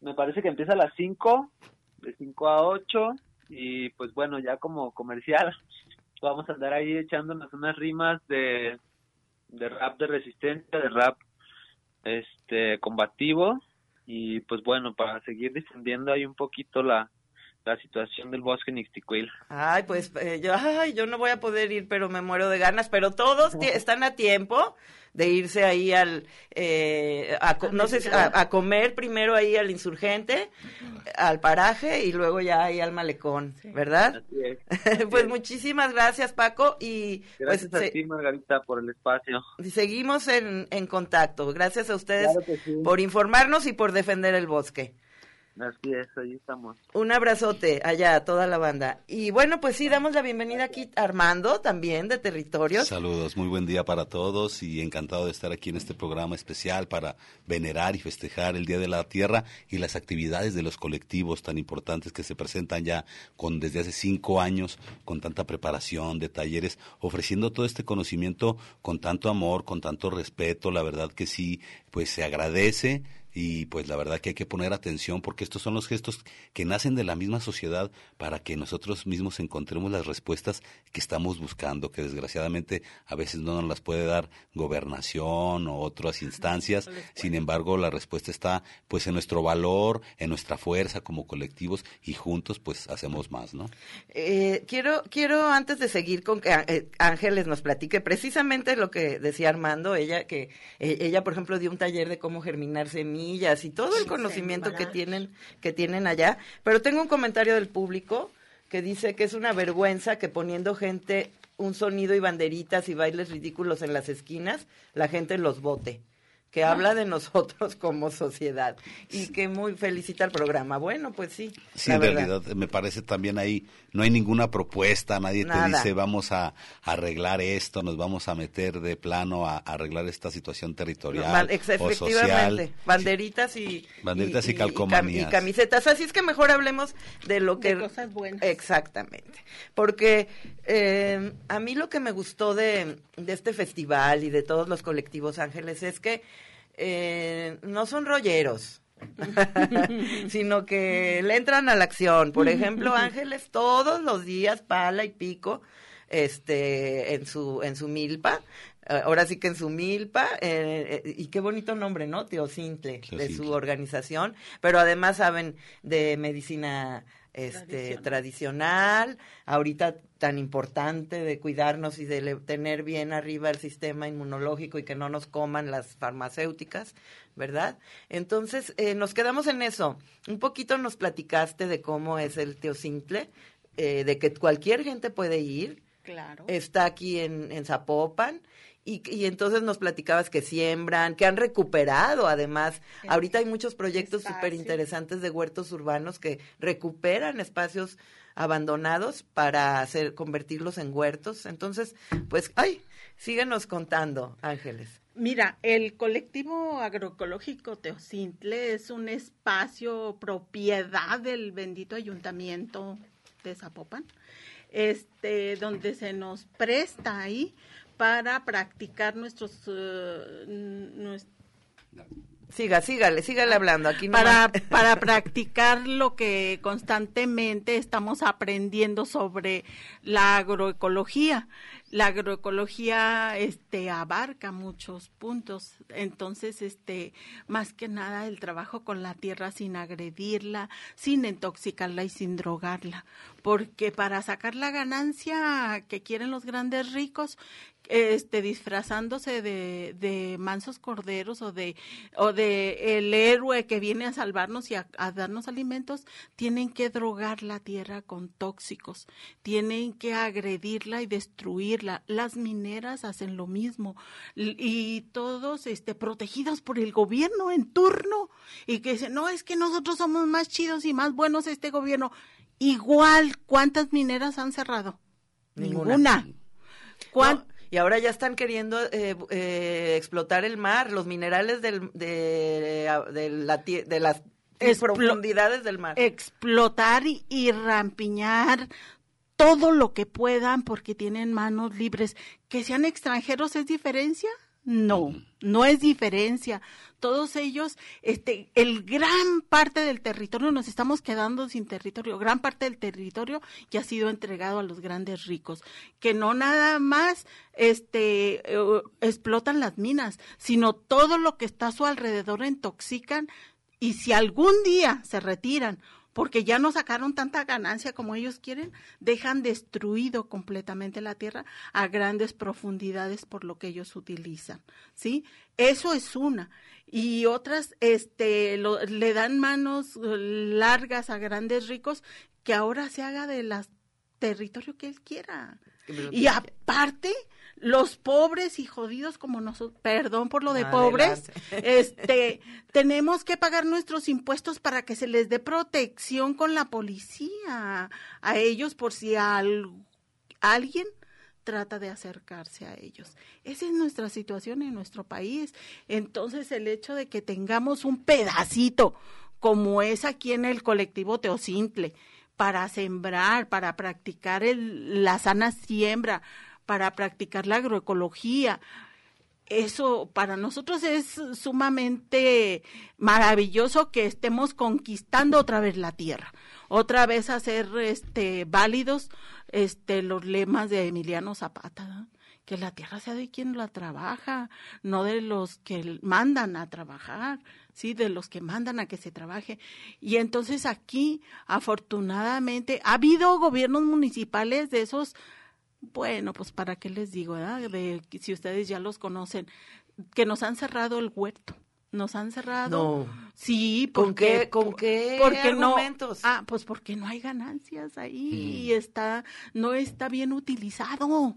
me parece que empieza a las 5 de 5 a 8 y pues bueno ya como comercial vamos a andar ahí echándonos unas rimas de de rap de resistencia de rap este combativo. Y pues bueno para seguir difundiendo ahí un poquito la la situación del bosque Nixtiquil. Ay, pues eh, yo, ay, yo no voy a poder ir, pero me muero de ganas. Pero todos están a tiempo de irse ahí al, eh, a, no sé, si- a, a comer primero ahí al insurgente, al paraje y luego ya ahí al malecón, ¿verdad? Así es. pues muchísimas gracias, Paco, y Gracias pues a se- ti Margarita por el espacio. seguimos en, en contacto. Gracias a ustedes Claro que sí. por informarnos y por defender el bosque. Así es, ahí estamos. Un abrazote allá a toda la banda. Y bueno, pues sí, damos la bienvenida aquí a Armando también de Territorios. Saludos, muy buen día para todos y encantado de estar aquí en este programa especial para venerar y festejar el Día de la Tierra y las actividades de los colectivos tan importantes que se presentan ya con desde hace cinco años con tanta preparación de talleres, ofreciendo todo este conocimiento con tanto amor, con tanto respeto, la verdad que sí, pues se agradece y pues la verdad que hay que poner atención porque estos son los gestos que nacen de la misma sociedad para que nosotros mismos encontremos las respuestas que estamos buscando, que desgraciadamente a veces no nos las puede dar gobernación o otras instancias. Sin embargo, la respuesta está pues en nuestro valor, en nuestra fuerza como colectivos y juntos pues hacemos más, ¿no? Eh, quiero, quiero antes de seguir con que eh, Ángeles nos platique precisamente lo que decía Armando, ella que eh, ella por ejemplo dio un taller de cómo germinar semillas y todo el conocimiento que tienen que tienen allá, pero tengo un comentario del público que dice que es una vergüenza que poniendo gente un sonido y banderitas y bailes ridículos en las esquinas, la gente los vote. Que habla de nosotros como sociedad y que muy felicita el programa. Bueno, pues sí. Sí, la en verdad. realidad me parece también ahí, no hay ninguna propuesta, nadie Nada. te dice vamos a arreglar esto, nos vamos a meter de plano a, a arreglar esta situación territorial Ban- ex- o efectivamente, social. banderitas y Banderitas y cam- calcomanías. y camisetas. Así es que mejor hablemos de lo que cosas buenas. exactamente, porque eh, a mí lo que me gustó de, de este festival y de todos los colectivos Ángeles es que eh, no son rolleros. sino que le entran a la acción. Por ejemplo, Ángeles todos los días pala y pico este en su en su milpa eh, ahora sí que en su milpa eh, eh, y qué bonito nombre no Teocintle de Teocintle. su organización pero además saben de medicina este tradicional ahorita tan importante de cuidarnos y de tener bien arriba el sistema inmunológico y que no nos coman las farmacéuticas verdad entonces eh, nos quedamos en eso un poquito nos platicaste de cómo es el Teocintle eh, de que cualquier gente puede ir Claro. está aquí en, en Zapopan. Y, y entonces nos platicabas que siembran, que han recuperado además. Ahorita hay muchos proyectos súper interesantes de huertos urbanos que recuperan espacios abandonados para hacer, convertirlos en huertos. Entonces, pues, ay, síguenos contando, Ángeles. Mira, el colectivo agroecológico Teocintle es un espacio propiedad del bendito ayuntamiento de Zapopan, este, donde se nos presta ahí para practicar nuestros, eh, nues- Siga, sígale, sígale hablando. Aquí no para, para practicar lo que constantemente estamos aprendiendo sobre la agroecología. La agroecología este abarca muchos puntos, entonces este más que nada el trabajo con la tierra sin agredirla, sin intoxicarla y sin drogarla, porque para sacar la ganancia que quieren los grandes ricos este disfrazándose de, de, mansos corderos o de o de el héroe que viene a salvarnos y a, darnos alimentos tienen que drogar la tierra con tóxicos tienen que agredirla y destruirla. Las mineras hacen lo mismo. Y todos este protegidos por el gobierno en turno y que dicen no es que nosotros somos más chidos y más buenos este gobierno igual cuántas mineras han cerrado ninguna, y ahora ya están queriendo eh, eh, explotar el mar, los minerales del, de, la, de las profundidades del mar. Explotar y, rampiñar todo lo que puedan porque tienen manos libres. Que sean extranjeros es diferencia. No, no es diferencia. Todos ellos, este, el gran parte del territorio, nos estamos quedando sin territorio. Gran parte del territorio ya ha sido entregado a los grandes ricos, que no nada más, este, eh, explotan las minas, sino todo lo que está a su alrededor intoxican. Y si algún día se retiran porque ya no sacaron tanta ganancia como ellos quieren, dejan destruido completamente la tierra a grandes profundidades por lo que ellos utilizan, ¿sí? Eso es una. Y otras, este, le dan manos largas a grandes ricos que ahora se haga de las territorio que él quiera. Y aparte, los pobres y jodidos como nosotros, perdón por lo de pobres, este, tenemos que pagar nuestros impuestos para que se les dé protección con la policía a ellos por si alguien trata de acercarse a ellos. Esa es nuestra situación en nuestro país. Entonces, el hecho de que tengamos un pedacito como es aquí en el colectivo Teocintle, para sembrar, para practicar la sana siembra, para practicar la agroecología. Eso para nosotros es sumamente maravilloso que estemos conquistando otra vez la tierra, otra vez hacer este válidos este los lemas de Emiliano Zapata, que la tierra sea de quien la trabaja, no de los que mandan a trabajar, sí, de los que mandan a que se trabaje. Y entonces aquí, afortunadamente, ha habido gobiernos municipales de esos bueno, pues para qué les digo. De, si ustedes ya los conocen, que nos han cerrado el huerto. Nos han cerrado. No. Sí, ¿con qué, con qué porque argumentos? ah, pues porque no hay ganancias ahí y está, no está bien utilizado.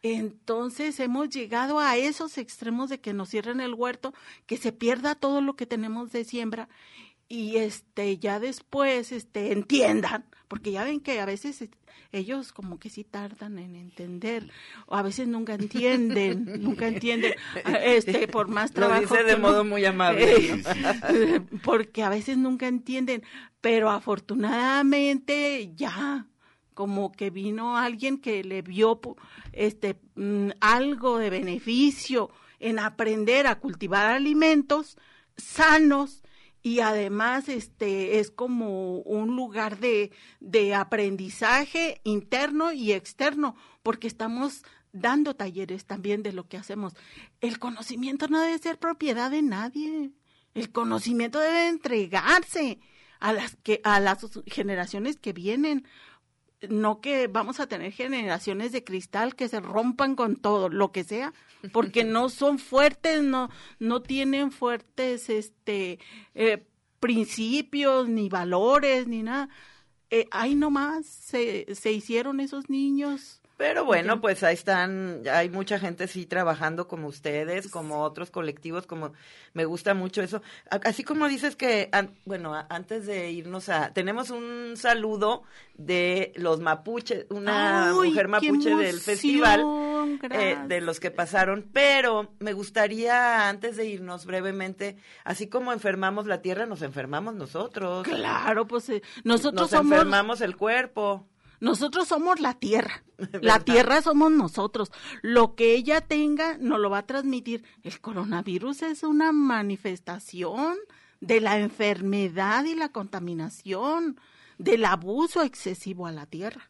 Entonces hemos llegado a esos extremos de que nos cierren el huerto, que se pierda todo lo que tenemos de siembra y este ya después este entiendan, porque ya ven que a veces ellos como que sí tardan en entender o a veces nunca entienden, nunca entienden, este por más trabajo. Lo dice de modo muy amable. porque a veces nunca entienden, pero afortunadamente ya como que vino alguien que le vio este mm, algo de beneficio en aprender a cultivar alimentos sanos y además este es como un lugar de, de aprendizaje interno y externo, porque estamos dando talleres también de lo que hacemos. El conocimiento no debe ser propiedad de nadie. El conocimiento debe entregarse a las que a las generaciones que vienen, no que vamos a tener generaciones de cristal que se rompan con todo, lo que sea, porque no son fuertes, no, no tienen fuertes este eh, principios, ni valores, ni nada. Eh, ahí nomás se, se hicieron esos niños pero bueno, pues ahí están, hay mucha gente sí trabajando como ustedes, como otros colectivos, como me gusta mucho eso. Así como dices que, bueno, antes de irnos a, tenemos un saludo de los mapuches, una mujer mapuche del festival, eh, de los que pasaron, pero me gustaría, antes de irnos brevemente, así como enfermamos la tierra, nos enfermamos nosotros. Claro, pues eh, nosotros nos enfermamos el cuerpo Nosotros somos la tierra. La tierra somos nosotros. Lo que ella tenga nos lo va a transmitir. El coronavirus es una manifestación de la enfermedad y la contaminación, del abuso excesivo a la tierra.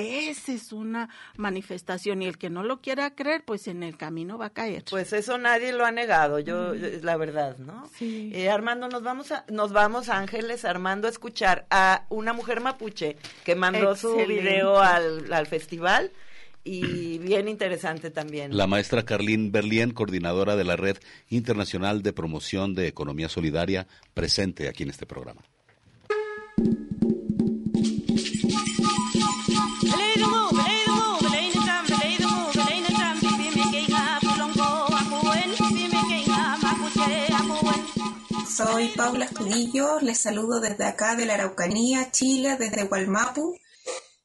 Esa es una manifestación y el que no lo quiera creer, pues en el camino va a caer. Pues eso nadie lo ha negado, yo es la verdad, ¿no? Sí. Eh, Armando, nos vamos a, nos vamos Ángeles, Armando, a escuchar a una mujer mapuche que mandó su video al, al festival y bien interesante también. La maestra Carlín Berlien, coordinadora de la Red Internacional de Promoción de Economía Solidaria, presente aquí en este programa. Soy Paula Estudillo, les saludo desde acá de la Araucanía, Chile, desde Hualmapu.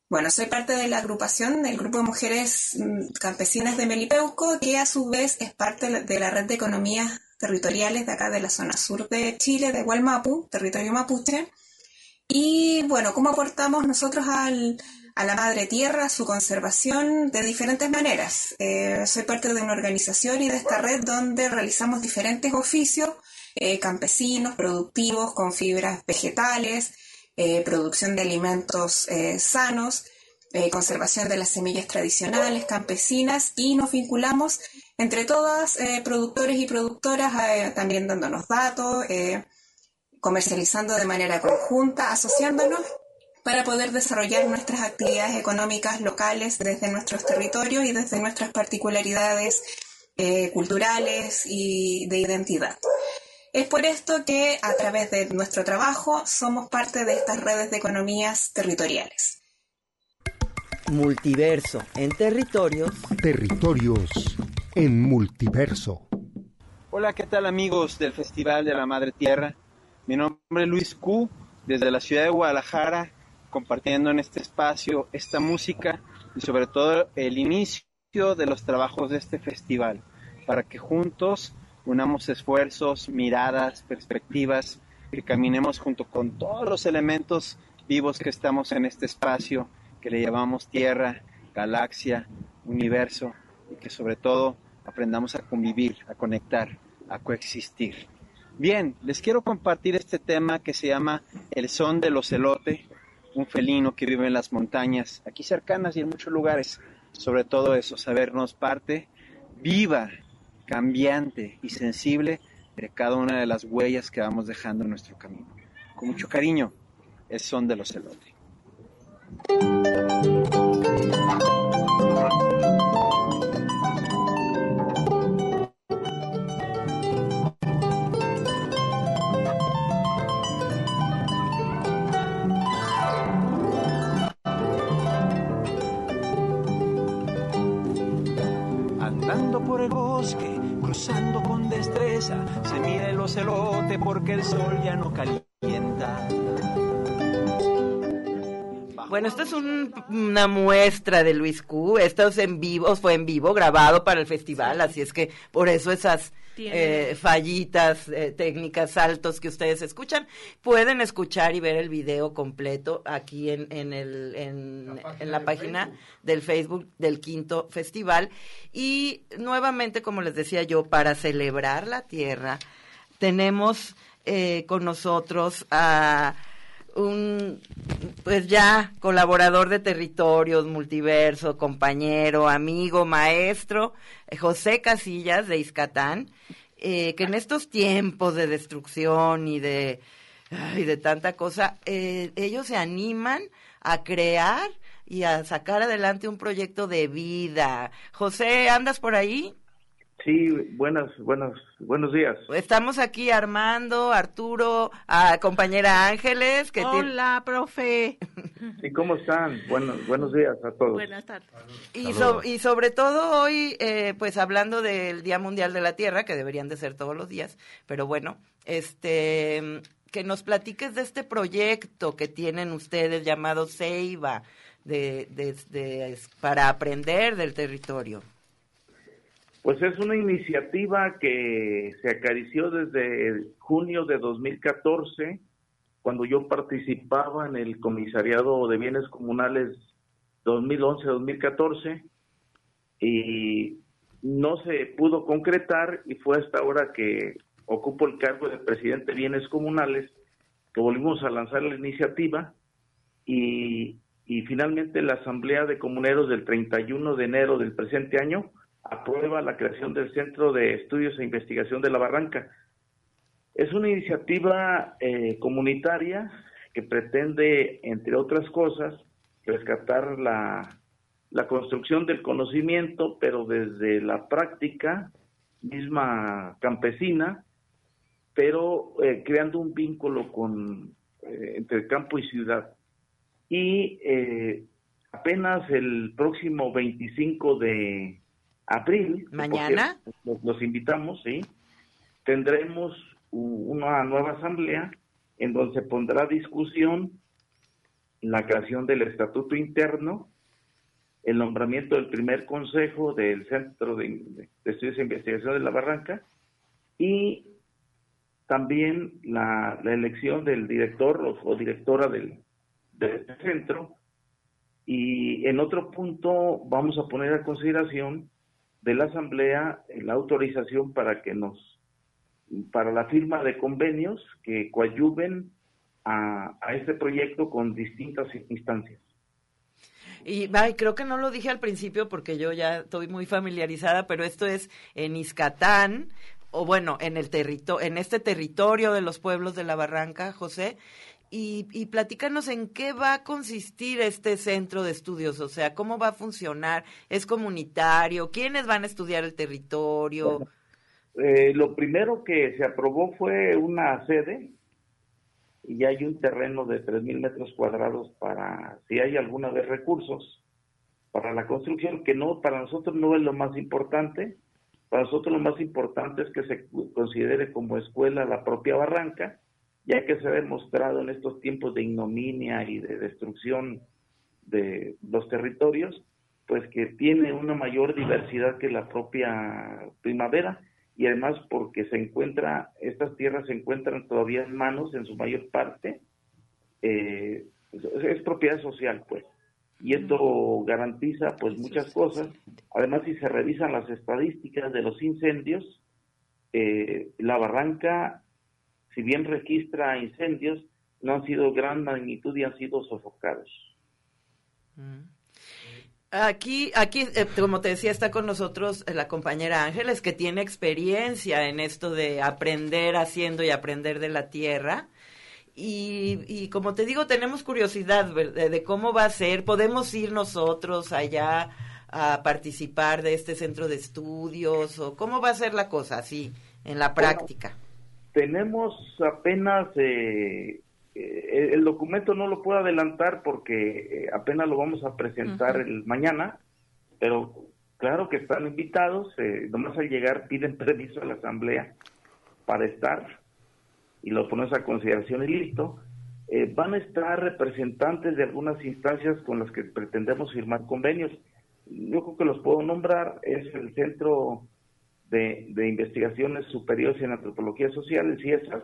Bueno, soy parte de la agrupación del Grupo de Mujeres mm, Campesinas de Melipeuco, que a su vez es parte de la red de economías territoriales de acá de la zona sur de Chile, de Hualmapu, territorio mapuche. Y bueno, ¿cómo aportamos nosotros a la madre tierra, su conservación de diferentes maneras? Eh, soy parte de una organización y de esta red donde realizamos diferentes oficios eh, campesinos, productivos, con fibras vegetales, eh, producción de alimentos eh, sanos, conservación de las semillas tradicionales, campesinas y nos vinculamos entre todas, productores y productoras, también dándonos datos, comercializando de manera conjunta, asociándonos para poder desarrollar nuestras actividades económicas locales desde nuestros territorios y desde nuestras particularidades culturales y de identidad. Es por esto que a través de nuestro trabajo somos parte de estas redes de economías territoriales. Multiverso en territorios. Territorios en multiverso. Hola, ¿qué tal amigos del Festival de la Madre Tierra? Mi nombre es Luis Q, desde la ciudad de Guadalajara, compartiendo en este espacio esta música y sobre todo el inicio de los trabajos de este festival, para que juntos unamos esfuerzos, miradas, perspectivas, que caminemos junto con todos los elementos vivos que estamos en este espacio, que le llamamos Tierra, galaxia, universo, y que sobre todo aprendamos a convivir, a conectar, a coexistir. Bien, les quiero compartir este tema que se llama El son del ocelote, un felino que vive en las montañas, aquí cercanas y en muchos lugares. Sobre todo eso, sabernos parte viva, cambiante y sensible de cada una de las huellas que vamos dejando en nuestro camino. Con mucho cariño, el son del ocelote. Andando por el bosque, se mira el ocelote porque el sol ya no calienta. Bueno, esto es un- una muestra de Luis Q. Esto es en vivo, fue en vivo, grabado para el festival, así es que por eso esas eh, fallitas eh, técnicas, saltos que ustedes escuchan, pueden escuchar y ver el video completo aquí en, en, el, en, en la página del Facebook del quinto festival. Y nuevamente, como les decía yo, para celebrar la tierra, tenemos eh, con nosotros a un pues ya colaborador de territorios, multiverso, compañero, amigo, maestro, eh, José Casillas de Izcatán, eh, que en estos tiempos de destrucción y de, de tanta cosa, eh, ellos se animan a crear y a sacar adelante un proyecto de vida. José, ¿andas por ahí? Sí, buenas, buenos, buenos días. Estamos aquí Armando, Arturo, a compañera Ángeles, que tiene- Hola, profe. ¿Y cómo están? Buenos, buenos días a todos. Buenas tardes. Y, so- y sobre todo hoy, eh, pues hablando del Día Mundial de la Tierra, que deberían de ser todos los días, pero bueno, este, que nos platiques de este proyecto que tienen ustedes llamado Ceiba, de, de- de- para aprender del territorio. Pues es una iniciativa que se acarició desde junio de 2014, cuando yo participaba en el Comisariado de Bienes Comunales 2011-2014 y no se pudo concretar y fue hasta ahora que ocupo el cargo de presidente de bienes comunales que volvimos a lanzar la iniciativa y, y finalmente la Asamblea de Comuneros del 31 de enero del presente año aprueba la creación del Centro de Estudios e Investigación de la Barranca. Es una iniciativa eh, comunitaria que pretende, entre otras cosas, rescatar la, la construcción del conocimiento, pero desde la práctica misma campesina, pero eh, creando un vínculo con, eh, entre campo y ciudad. Y apenas el próximo 25 de, abril. Mañana. Los, invitamos, sí. Tendremos una nueva asamblea en donde se pondrá a discusión la creación del estatuto interno, el nombramiento del primer consejo del Centro de, Estudios e Investigación de la Barranca y también la, elección del director o, directora del, del centro. Y en otro punto vamos a poner a consideración de la Asamblea la autorización para que nos, para la firma de convenios que coadyuven a, este proyecto con distintas instancias. Y creo que no lo dije al principio porque yo ya estoy muy familiarizada, pero esto es en Iscatán, o bueno, en el territorio, en este territorio de los pueblos de la Barranca, José, y, y platícanos en qué va a consistir este centro de estudios, o sea, cómo va a funcionar, es comunitario, quiénes van a estudiar el territorio. Eh, lo primero que se aprobó fue una sede y hay un terreno de 3.000 metros cuadrados para, si hay alguna vez recursos, para la construcción, que no, para nosotros no es lo más importante, para nosotros lo más importante es que se considere como escuela la propia barranca ya que se ha demostrado en estos tiempos de ignominia y de destrucción de los territorios, pues que tiene una mayor diversidad que la propia primavera y además porque se encuentra, estas tierras se encuentran todavía en manos en su mayor parte, eh, es propiedad social pues, y esto garantiza pues muchas cosas, además si se revisan las estadísticas de los incendios, eh, la barranca si bien registra incendios, no han sido gran magnitud y han sido sofocados. Mm. Aquí, aquí, eh, como te decía, está con nosotros la compañera Ángeles, que tiene experiencia en esto de aprender haciendo y aprender de la tierra. Y, como te digo, tenemos curiosidad de, de, cómo va a ser. Podemos ir nosotros allá a participar de este centro de estudios o cómo va a ser la cosa así en la práctica. Tenemos apenas, eh, eh, el documento no lo puedo adelantar porque eh, apenas lo vamos a presentar el mañana, pero claro que están invitados, nomás al llegar piden permiso a la asamblea para estar y lo ponemos a consideración y listo. van a estar representantes de algunas instancias con las que pretendemos firmar convenios. Yo creo que los puedo nombrar, es el Centro de, Investigaciones Superiores en Antropología Social, el CIESAS.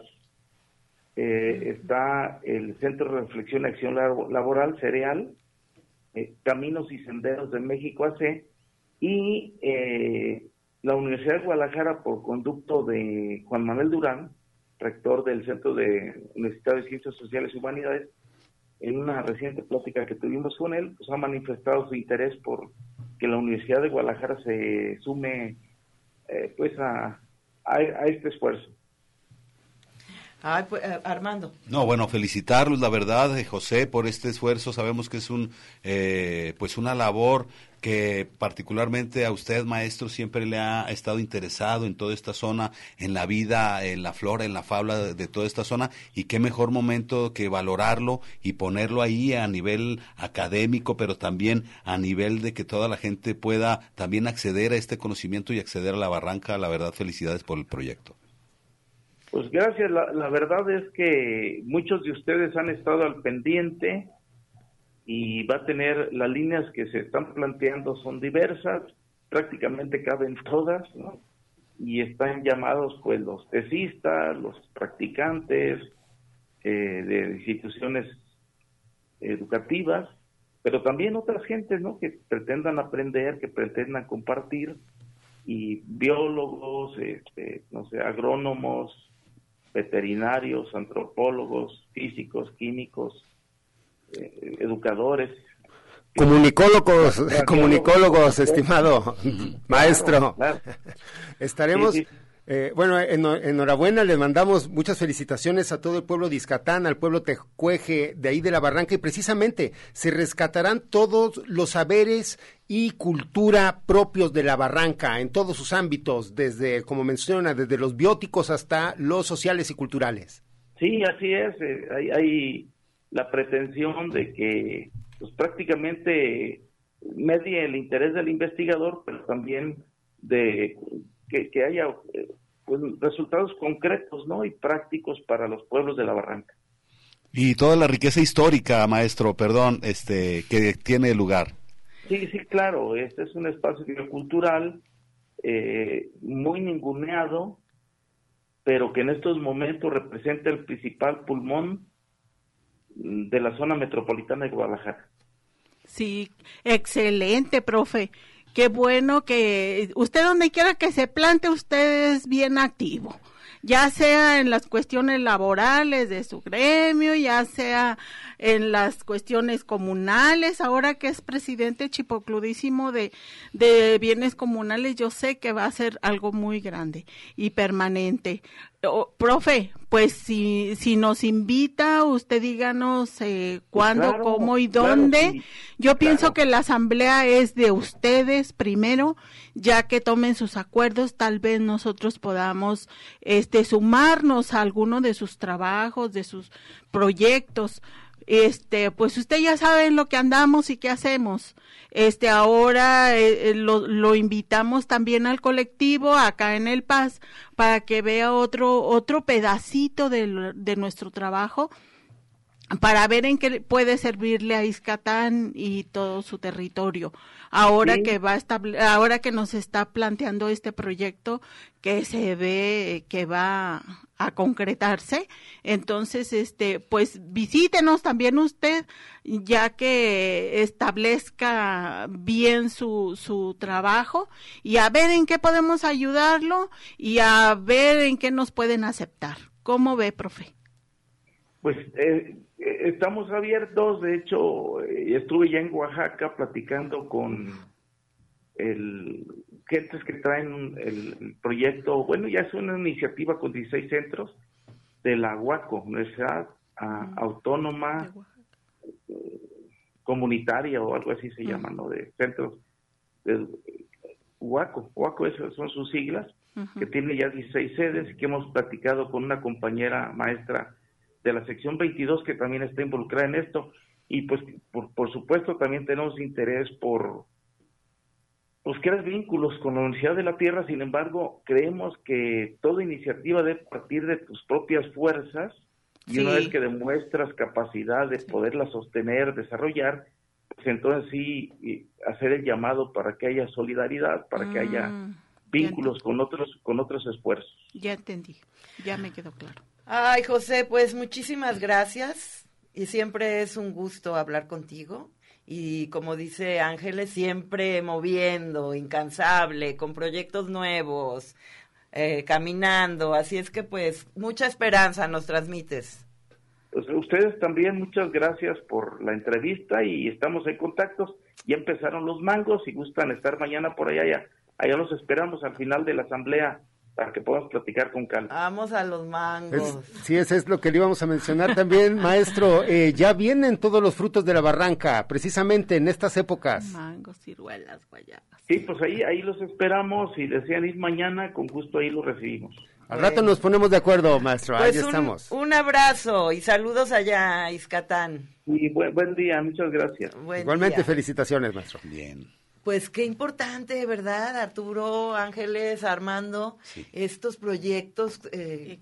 Eh, está el Centro de Reflexión y Acción Laboral, Cereal, eh, Caminos y Senderos de México AC, y eh, la Universidad de Guadalajara, por conducto de Juan Manuel Durán, rector del Centro de Universidad de Ciencias Sociales y Humanidades, en una reciente plática que tuvimos con él, pues ha manifestado su interés por que la Universidad de Guadalajara se sume eh, pues a, a, este esfuerzo. Pues, eh, Armando. No, bueno, felicitarlos, la verdad, eh, José, por este esfuerzo. Sabemos que es un, pues una labor que particularmente a usted, maestro, siempre le ha estado interesado en toda esta zona, en la vida, en la flora, en la fabla de, toda esta zona, y qué mejor momento que valorarlo y ponerlo ahí a nivel académico, pero también a nivel de que toda la gente pueda también acceder a este conocimiento y acceder a la barranca. La verdad, felicidades por el proyecto. Pues gracias, la, la verdad es que muchos de ustedes han estado al pendiente, y va a tener las líneas que se están planteando son diversas, prácticamente caben todas. Y están llamados pues los tesistas, los practicantes eh, de instituciones educativas pero también otras gentes, ¿no? Que pretendan aprender, que pretendan compartir, y biólogos, este, no sé, agrónomos, veterinarios, antropólogos, físicos, químicos, eh, educadores. Comunicólogos, comunicólogos, estimado maestro. Estaremos eh, bueno, enhorabuena, les mandamos muchas felicitaciones a todo el pueblo de Iscatán, al pueblo Tecueje de ahí de la Barranca y precisamente se rescatarán todos los saberes y cultura propios de la Barranca en todos sus ámbitos, desde, como menciona, desde los bióticos hasta los sociales y culturales. Sí, así es. Eh, hay, hay, la pretensión de que pues, prácticamente medie el interés del investigador, pero también de que, haya eh, pues, resultados concretos ¿no? y prácticos para los pueblos de la barranca. Y toda la riqueza histórica, maestro, perdón, este, que tiene lugar. Sí, sí, claro, este es un espacio cultural eh, muy ninguneado, pero que en estos momentos representa el principal pulmón de la zona metropolitana de Guadalajara. Sí, excelente, profe. Qué bueno que usted donde quiera que se plante, usted es bien activo. Ya sea en las cuestiones laborales de su gremio, ya sea en las cuestiones comunales, ahora que es presidente chipocludísimo de, de bienes comunales, yo sé que va a ser algo muy grande y permanente. profe, pues si, si nos invita, usted díganos eh, cuándo, cómo y dónde. Yo pienso que la asamblea es de ustedes primero, ya que tomen sus acuerdos, tal vez nosotros podamos este, sumarnos a alguno de sus trabajos, de sus proyectos este, pues usted ya sabe en lo que andamos y qué hacemos. Este, ahora eh, eh, lo, lo, invitamos también al colectivo acá en El Paz para que vea otro, otro pedacito de, de nuestro trabajo para ver en qué puede servirle a Iscatán y todo su territorio. Ahora que va a ahora que nos está planteando este proyecto que se ve que va a concretarse, entonces este pues visítenos también usted ya que establezca bien su su trabajo y a ver en qué podemos ayudarlo y a ver en qué nos pueden aceptar. ¿Cómo ve, profe? Pues eh, estamos abiertos, de hecho, eh, estuve ya en Oaxaca platicando con el gentes que traen el, proyecto, bueno, ya es una iniciativa con 16 centros de la UACO, Universidad Autónoma Comunitaria o algo así se llama, ¿no? De centros de UACO, UACO esas son sus siglas, que tiene ya 16 sedes y que hemos platicado con una compañera maestra de la sección 22 que también está involucrada en esto. Y pues por, por supuesto también tenemos interés por pues crear vínculos con la Universidad de la Tierra, sin embargo, creemos que toda iniciativa debe partir de tus propias fuerzas y una vez que demuestras capacidad de poderla sostener, desarrollar, pues entonces sí hacer el llamado para que haya solidaridad, para que haya mm, vínculos con otros con otros esfuerzos. Ya entendí, ya me quedó claro. Ay, José, pues muchísimas gracias y siempre es un gusto hablar contigo. Y como dice Ángeles, siempre moviendo, incansable, con proyectos nuevos, eh, caminando. Así es que pues mucha esperanza nos transmites. Pues ustedes también, muchas gracias por la entrevista y estamos en contactos. Ya empezaron los mangos, si gustan estar mañana por allá, allá, allá los esperamos al final de la asamblea para que podamos platicar con calma. Vamos a los mangos. sí, eso es lo que le íbamos a mencionar también, maestro. Eh, ya vienen todos los frutos de la barranca, precisamente en estas épocas. Mangos, ciruelas, guayabas. Sí, pues ahí, ahí los esperamos. Si desean ir mañana, con gusto ahí los recibimos. Al rato nos ponemos de acuerdo, maestro. ahí pues estamos. Un abrazo y saludos allá, Iscatán. Y buen, día, muchas gracias. Igualmente, felicitaciones, maestro. Bien. Pues qué importante, ¿verdad, Arturo, Ángeles, Armando? Estos proyectos eh,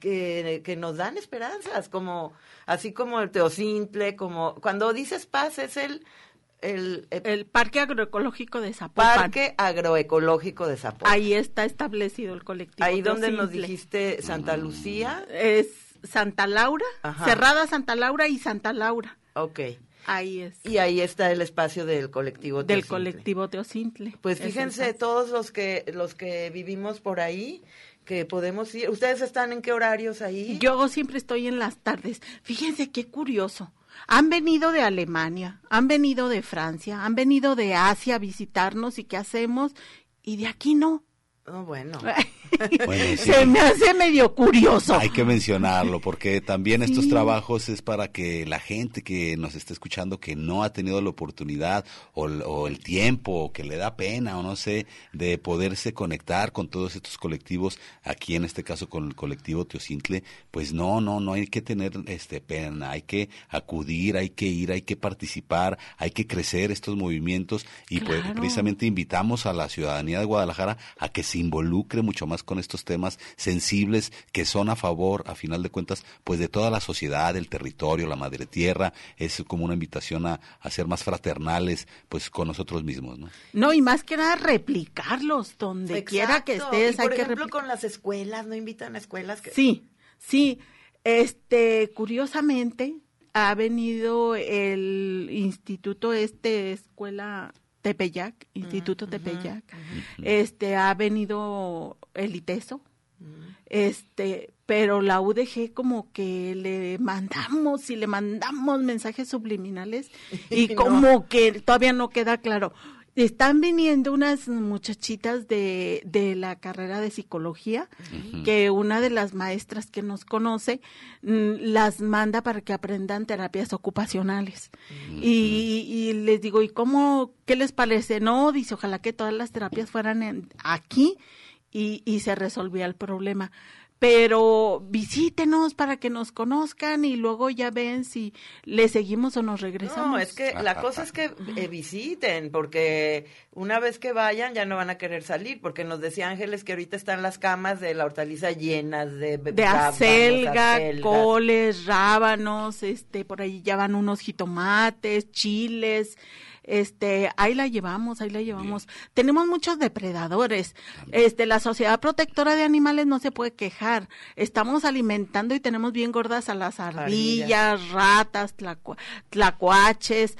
Que, que, nos dan esperanzas, como así como el Teocintle, como cuando dices paz es el el, el, Parque Agroecológico de Zapopan. Parque Agroecológico de Zapopan. Ahí está establecido el colectivo. Ahí donde nos dijiste Santa Lucía. Es Santa Laura, Cerrada Santa Laura y Santa Laura. Ok. Ahí es. Y ahí está el espacio del colectivo Del colectivo Teocintle. Pues fíjense todos los que los que vivimos por ahí que podemos ir. ¿Ustedes están en qué horarios ahí? Yo siempre estoy en las tardes. Fíjense qué curioso. Han venido de Alemania, han venido de Francia, han venido de Asia a visitarnos y qué hacemos y de aquí no. Oh, bueno. Se me hace medio curioso. Hay que mencionarlo porque también estos trabajos es para que la gente que nos está escuchando que no ha tenido la oportunidad o, el tiempo o que le da pena o no sé de poderse conectar con todos estos colectivos aquí en este caso con el colectivo Teocintle, pues no, no, no hay que tener este pena, hay que acudir, hay que ir, hay que participar, hay que crecer estos movimientos y pues precisamente invitamos a la ciudadanía de Guadalajara a que se se involucre mucho más con estos temas sensibles que son a favor, a final de cuentas, pues de toda la sociedad, el territorio, la madre tierra. Es como una invitación a, ser más fraternales, pues con nosotros mismos, ¿no? No, y más que nada replicarlos donde quiera que estés. por ejemplo, con las escuelas, ¿no invitan a escuelas? Que... Sí, sí. Este, curiosamente, ha venido el instituto este, escuela Tepeyac, Instituto Tepeyac, este ha venido el ITESO, este, pero la UDG como que le mandamos y le mandamos mensajes subliminales y como que todavía no queda claro. Están viniendo unas muchachitas de, de la carrera de psicología, que una de las maestras que nos conoce mm, las manda para que aprendan terapias ocupacionales. y, les digo, ¿y cómo, qué les parece? No, dice, ojalá que todas las terapias fueran aquí y, y se resolvía el problema pero visítenos para que nos conozcan y luego ya ven si le seguimos o nos regresamos. No, es que la cosa es que eh, visiten, porque una vez que vayan ya no van a querer salir, porque nos decía Ángeles que ahorita están las camas de la hortaliza llenas de de acelga, coles, rábanos, este, por ahí ya van unos jitomates, chiles, este, ahí la llevamos, ahí la llevamos. Tenemos muchos depredadores. Este, la Sociedad Protectora de Animales no se puede quejar. Estamos alimentando y tenemos bien gordas a las ardillas, ratas, tlacuaches.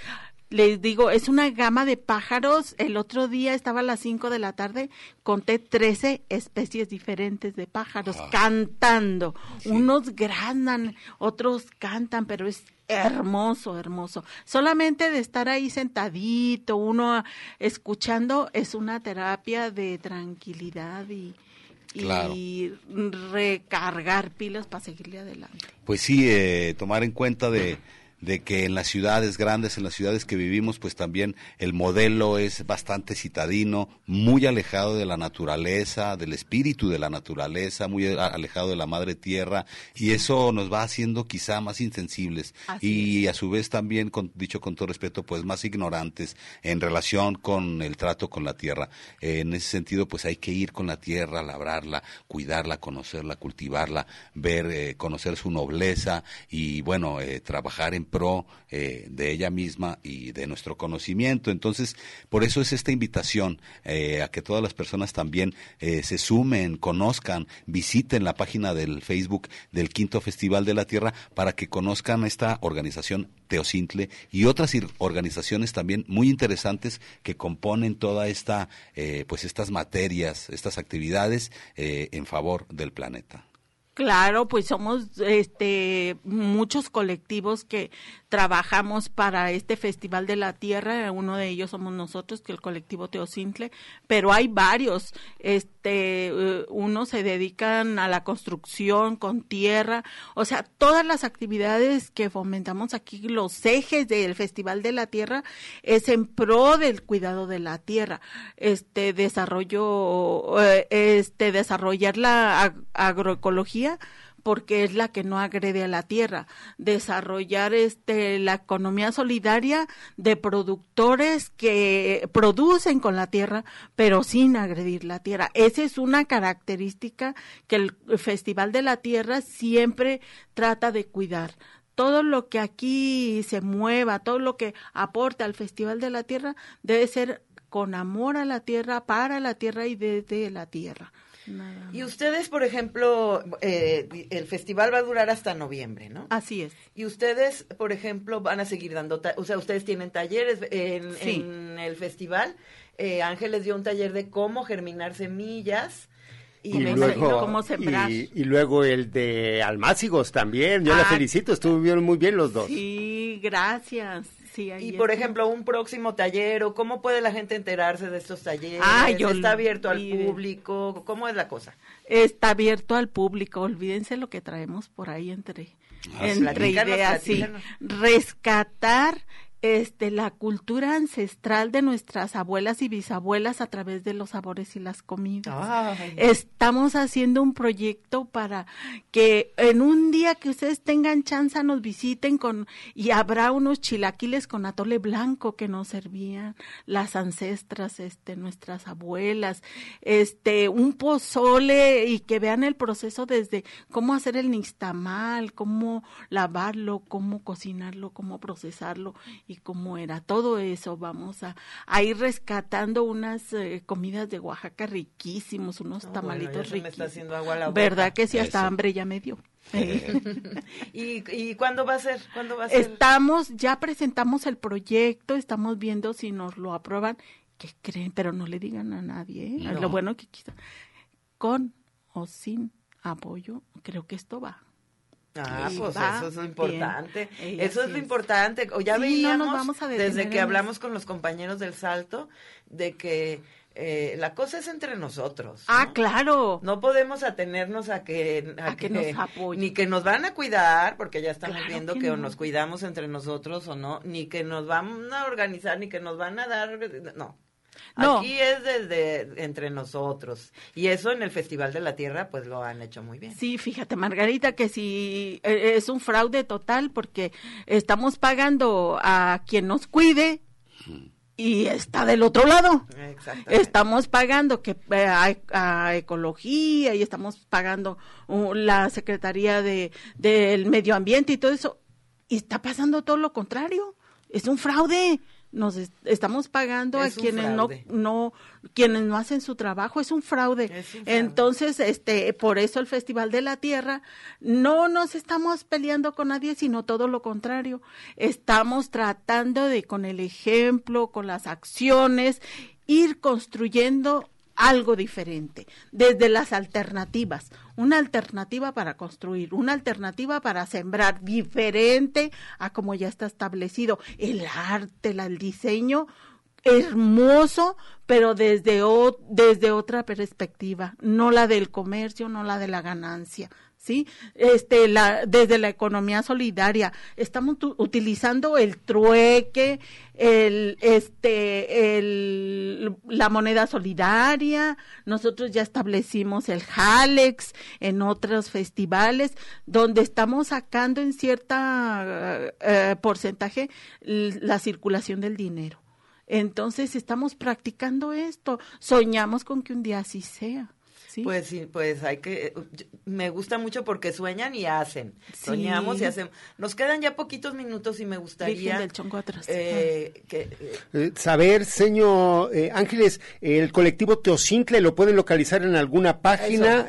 Les digo, es una gama de pájaros. El otro día estaba a las 5 de la tarde, conté 13 especies diferentes de pájaros ah. cantando. Unos granan, otros cantan, pero es hermoso, hermoso. Solamente de estar ahí sentadito, uno escuchando, es una terapia de tranquilidad y, y recargar pilas para seguirle adelante. Pues sí, eh, tomar en cuenta de de que en las ciudades grandes, en las ciudades que vivimos, pues también el modelo es bastante citadino, muy alejado de la naturaleza, del espíritu de la naturaleza, muy alejado de la madre tierra, y eso nos va haciendo quizá más insensibles y a su vez también, dicho con todo respeto, pues más ignorantes en relación con el trato con la tierra. en ese sentido, pues hay que ir con la tierra, labrarla, cuidarla, conocerla, cultivarla, ver, eh, conocer su nobleza y bueno, eh, trabajar en pro eh, de ella misma y de nuestro conocimiento. Entonces, por eso es esta invitación eh, a que todas las personas también eh, se sumen, conozcan, visiten la página del Facebook del Quinto Festival de la Tierra para que conozcan esta organización Teocintle y otras organizaciones también muy interesantes que componen toda esta, pues estas materias, estas actividades en favor del planeta. Claro, pues somos este muchos colectivos que trabajamos para este Festival de la Tierra, uno de ellos somos nosotros, que el colectivo Teocintle, pero hay varios, este, eh, unos se dedican a la construcción con tierra, o sea, todas las actividades que fomentamos aquí, los ejes del Festival de la Tierra, es en pro del cuidado de la tierra, este, desarrollo, eh, este, desarrollar la agroecología, porque es la que no agrede a la tierra. Desarrollar este la economía solidaria de productores que producen con la tierra, pero sin agredir la tierra. Esa es una característica que el Festival de la Tierra siempre trata de cuidar todo lo que aquí se mueva, todo lo que aporta al Festival de la Tierra debe ser con amor a la tierra, para la tierra y desde la tierra. Y ustedes, por ejemplo, eh, el festival va a durar hasta noviembre, ¿no? Así es. Y ustedes, por ejemplo, van a seguir dando, o sea, ustedes tienen talleres en, en el festival. Eh, Ángeles dio un taller de cómo germinar semillas. Y, luego, cómo sembrar. Y, luego el de Almácigos también. Yo la ah, felicito, estuvieron muy bien los dos. Sí, gracias y por ejemplo, un próximo taller o cómo puede la gente enterarse de estos talleres. Ah, ¿Está abierto al público? ¿Cómo es la cosa? Está abierto al público. Olvídense lo que traemos por ahí entre, ah, entre ideas. Sí. Rescatar este, la cultura ancestral de nuestras abuelas y bisabuelas a través de los sabores y las comidas. Estamos haciendo un proyecto para que en un día que ustedes tengan chance nos visiten con y habrá unos chilaquiles con atole blanco que nos servían las ancestras, este, nuestras abuelas, este, un pozole y que vean el proceso desde cómo hacer el nixtamal, cómo lavarlo, cómo cocinarlo, cómo procesarlo y cómo era. Todo eso vamos a, ir rescatando unas eh, comidas de Oaxaca riquísimos, unos tamalitos riquísimos. ¿Verdad que sí? Hasta hambre ya me dio. ¿Y, ¿Y cuándo va a ser? ¿Cuándo va a ser? Estamos, ya presentamos el proyecto, estamos viendo si nos lo aprueban. ¿Qué creen? Pero no le digan a nadie. ¿eh? Lo bueno que quizá con o sin apoyo, creo que esto va. Ah, pues eso es lo importante. Eso es lo importante. O ya veíamos desde que hablamos con los compañeros del Salto de que eh, la cosa es entre nosotros. Ah, claro. No podemos atenernos a que, a, que, nos apoyen. Ni que nos van a cuidar, porque ya estamos viendo que, o nos cuidamos entre nosotros o no, ni que nos van a organizar, ni que nos van a dar. No. Aquí es desde entre nosotros. Y eso en el Festival de la Tierra, pues lo han hecho muy bien. Sí, fíjate, Margarita, que si eh, es un fraude total porque estamos pagando a quien nos cuide y está del otro lado. Estamos pagando que eh, a, ecología y estamos pagando uh, la Secretaría de del Medio Ambiente y todo eso. Y está pasando todo lo contrario. Es un fraude nos estamos pagando a quienes no no quienes no hacen su trabajo es un, fraude. entonces este por eso el festival de la tierra no nos estamos peleando con nadie sino todo lo contrario. Estamos tratando de con el ejemplo con las acciones ir construyendo algo diferente, desde las alternativas, una alternativa para construir, una alternativa para sembrar diferente a como ya está establecido, el arte, el diseño hermoso, pero desde, desde otra perspectiva, no la del comercio, no la de la ganancia, ¿sí? Este, la, desde la economía solidaria, estamos utilizando el trueque, el, este, el, la moneda solidaria, nosotros ya establecimos el Jalex en otros festivales, donde estamos sacando en cierta eh, porcentaje la circulación del dinero. Entonces estamos practicando esto, soñamos con que un día así sea. Pues sí, pues hay que, me gusta mucho porque sueñan y hacen. Soñamos y hacemos. Nos quedan ya poquitos minutos y me gustaría del chongo atrás. Eh, que, eh, saber, señor eh, Ángeles, el colectivo Teocintle lo pueden localizar en alguna página.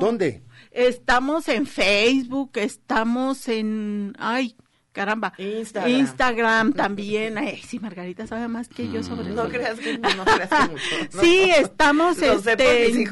¿Dónde? Estamos en Facebook, estamos en, ay, Caramba. Instagram. Instagram también. Ay, sí, Margarita sabe más que yo sobre eso. No creas que, no, creas que mucho. Sí, estamos este, en,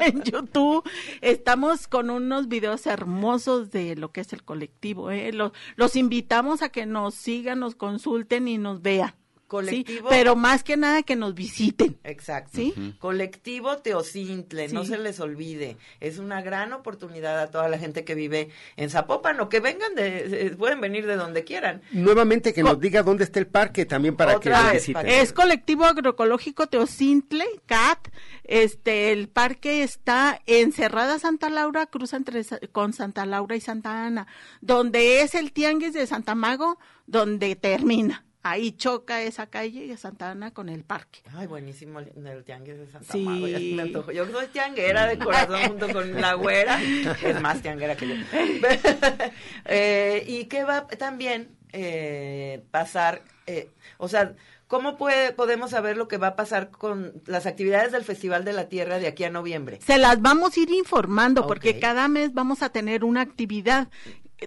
en, YouTube. Estamos con unos videos hermosos de lo que es el colectivo. ¿eh? Los, los invitamos a que nos sigan, nos consulten y nos vean colectivo. pero más que nada que nos visiten. Exacto. ¿Sí? Colectivo Teocintle, no se les olvide. Es una gran oportunidad a toda la gente que vive en Zapopan o que vengan de, pueden venir de donde quieran. Nuevamente que nos diga dónde está el parque también para que nos visiten. Es Colectivo Agroecológico Teocintle, CAT. Este, el parque está en Cerrada Santa Laura, cruza entre con Santa Laura y Santa Ana, donde es el Tianguis de Santa Mago, donde termina ahí choca esa calle de Santa Ana con el parque. Ay, buenísimo el tianguis de Santa sí. Mago, ya me antojo. Yo soy tianguera de corazón junto con la güera, es más tianguera que yo. eh, y qué va también eh, pasar eh, o sea, ¿cómo puede, podemos saber lo que va a pasar con las actividades del Festival de la Tierra de aquí a noviembre? Se las vamos a ir informando porque cada mes vamos a tener una actividad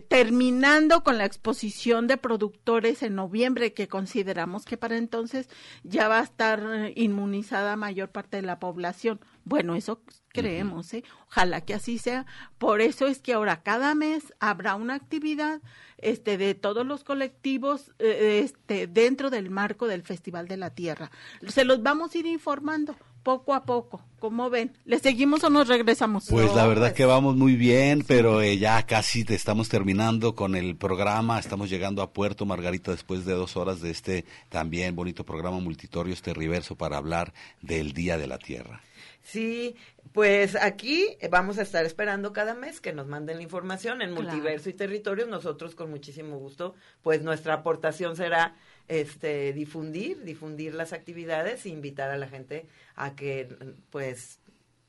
terminando con la exposición de productores en noviembre, que consideramos que para entonces ya va a estar eh, inmunizada mayor parte de la población. Bueno, eso creemos, ¿eh? Ojalá que así sea. Por eso es que ahora cada mes habrá una actividad este de todos los colectivos eh, este dentro del marco del Festival de la Tierra. Se los vamos a ir informando poco a poco. ¿Cómo ven? ¿Le seguimos o nos regresamos? Pues la verdad que vamos muy bien, pero eh, ya casi te estamos terminando con el programa. Estamos llegando a Puerto Margarita después de dos horas de este también bonito programa Multitorio, este Riverso, para hablar del Día de la Tierra. Sí, pues aquí vamos a estar esperando cada mes que nos manden la información en Multiverso y Territorios. Nosotros con muchísimo gusto, pues nuestra aportación será este difundir, difundir las actividades e invitar a la gente a que pues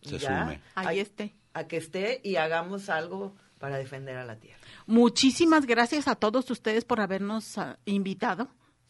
se sume. Ahí esté. A que esté y hagamos algo para defender a la tierra. Muchísimas gracias a todos ustedes por habernos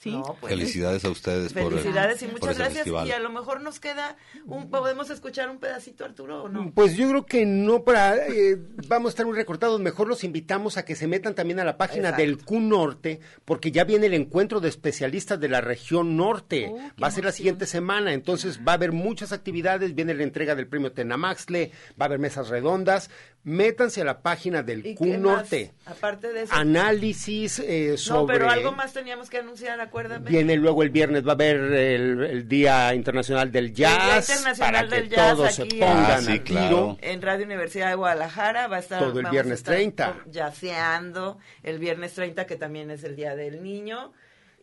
uh, invitado. Pues, felicidades a ustedes por Felicidades y muchas gracias. Y a lo mejor nos queda, un, ¿podemos escuchar un pedacito, Arturo, o no? Pues yo creo que no, para eh, vamos a estar muy recortados. Mejor los invitamos a que se metan también a la página del Q Norte, porque ya viene el encuentro de especialistas de la región norte. Oh, va a ser la siguiente semana, entonces va a haber muchas actividades. Viene la entrega del premio Tenamaxle, va a haber mesas redondas métanse a la página del Q Norte. Aparte de eso. Análisis eh, sobre. No, pero algo más teníamos que anunciar, acuérdame. Viene luego el viernes, va a haber el, Día Internacional del Jazz. El Día Internacional del Jazz aquí en, en Radio Universidad de Guadalajara. Va a estar. Todo el viernes 30. Yaceando. El viernes 30, que también es el Día del Niño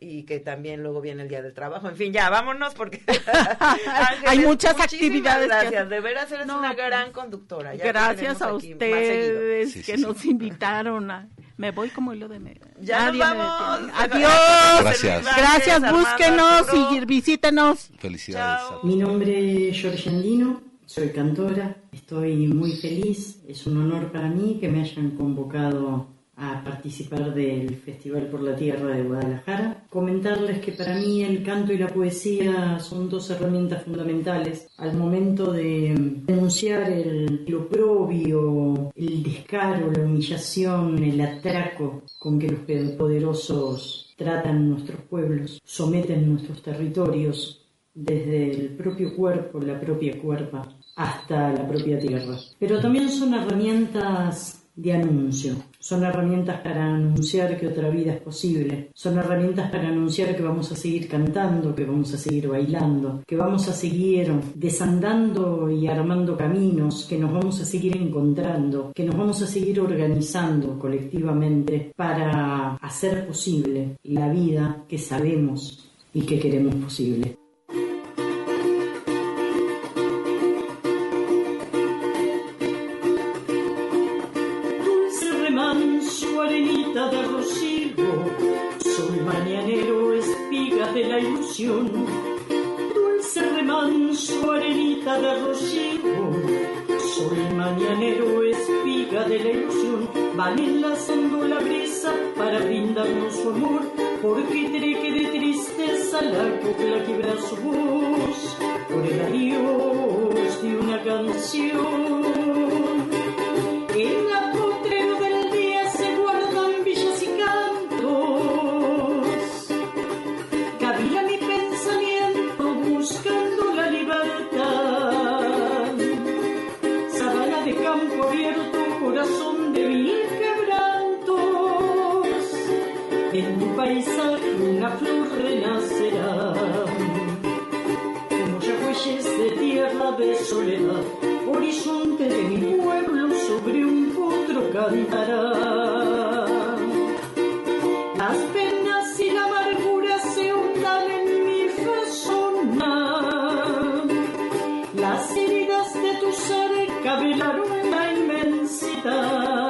y que también luego viene el día del trabajo. En fin, ya vámonos porque hay muchas actividades. Gracias, de veras eres una gran conductora. gracias a ustedes que nos invitaron a... Me voy como hilo de medio. Ya nos vamos. Adiós. Gracias. Gracias, búsquenos y visítenos. Felicidades. Mi nombre es Georgia Andino, soy cantora. Estoy muy feliz. Es un honor para mí que me hayan convocado a participar del Festival por la Tierra de Guadalajara. Comentarles que para mí el canto y la poesía son dos herramientas fundamentales al momento de denunciar el, oprobio, el descaro, la humillación, el atraco con que los poderosos tratan nuestros pueblos, someten nuestros territorios desde el propio cuerpo, la propia cuerpa, hasta la propia tierra. Pero también son herramientas de anuncio. Son herramientas para anunciar que otra vida es posible. Son herramientas para anunciar que vamos a seguir cantando, que vamos a seguir bailando, que vamos a seguir desandando y armando caminos, que nos vamos a seguir encontrando, que nos vamos a seguir organizando colectivamente para hacer posible la vida que sabemos y que queremos posible. Dulce remanso, arenita de rocío, sol mañanero, espiga de la ilusión, van enlazando la brisa para brindarnos su amor, porque treque de tristeza la copla quebra su voz, por el adiós de una canción. Soledad, horizonte de mi pueblo sobre un potro cantará. Las penas y la amargura se hundan en mi persona. Las heridas de tu ser cabelaron la inmensidad.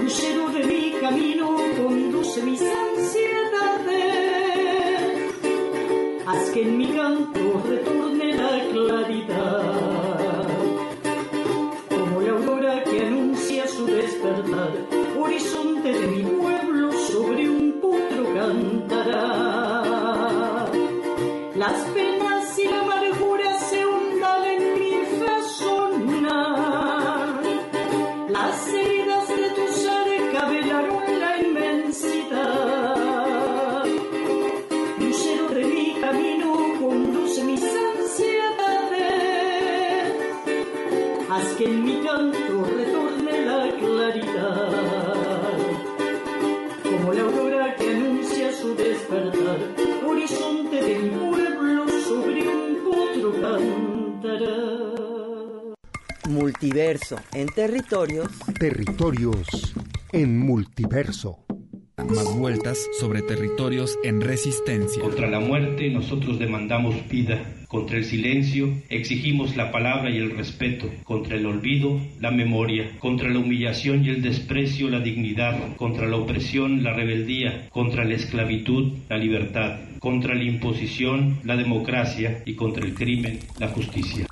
Lucero de mi camino mis ansiedades. Haz que en mi canto como la aurora que anuncia su despertar, horizonte de mi pueblo sobre un potro cantará. Las penas Multiverso en territorios. Territorios en multiverso. Más vueltas sobre territorios en resistencia. Contra la muerte nosotros demandamos vida. Contra el silencio exigimos la palabra y el respeto. Contra el olvido, la memoria. Contra la humillación y el desprecio, la dignidad. Contra la opresión, la rebeldía. Contra la esclavitud, la libertad. Contra la imposición, la democracia. Y contra el crimen, la justicia.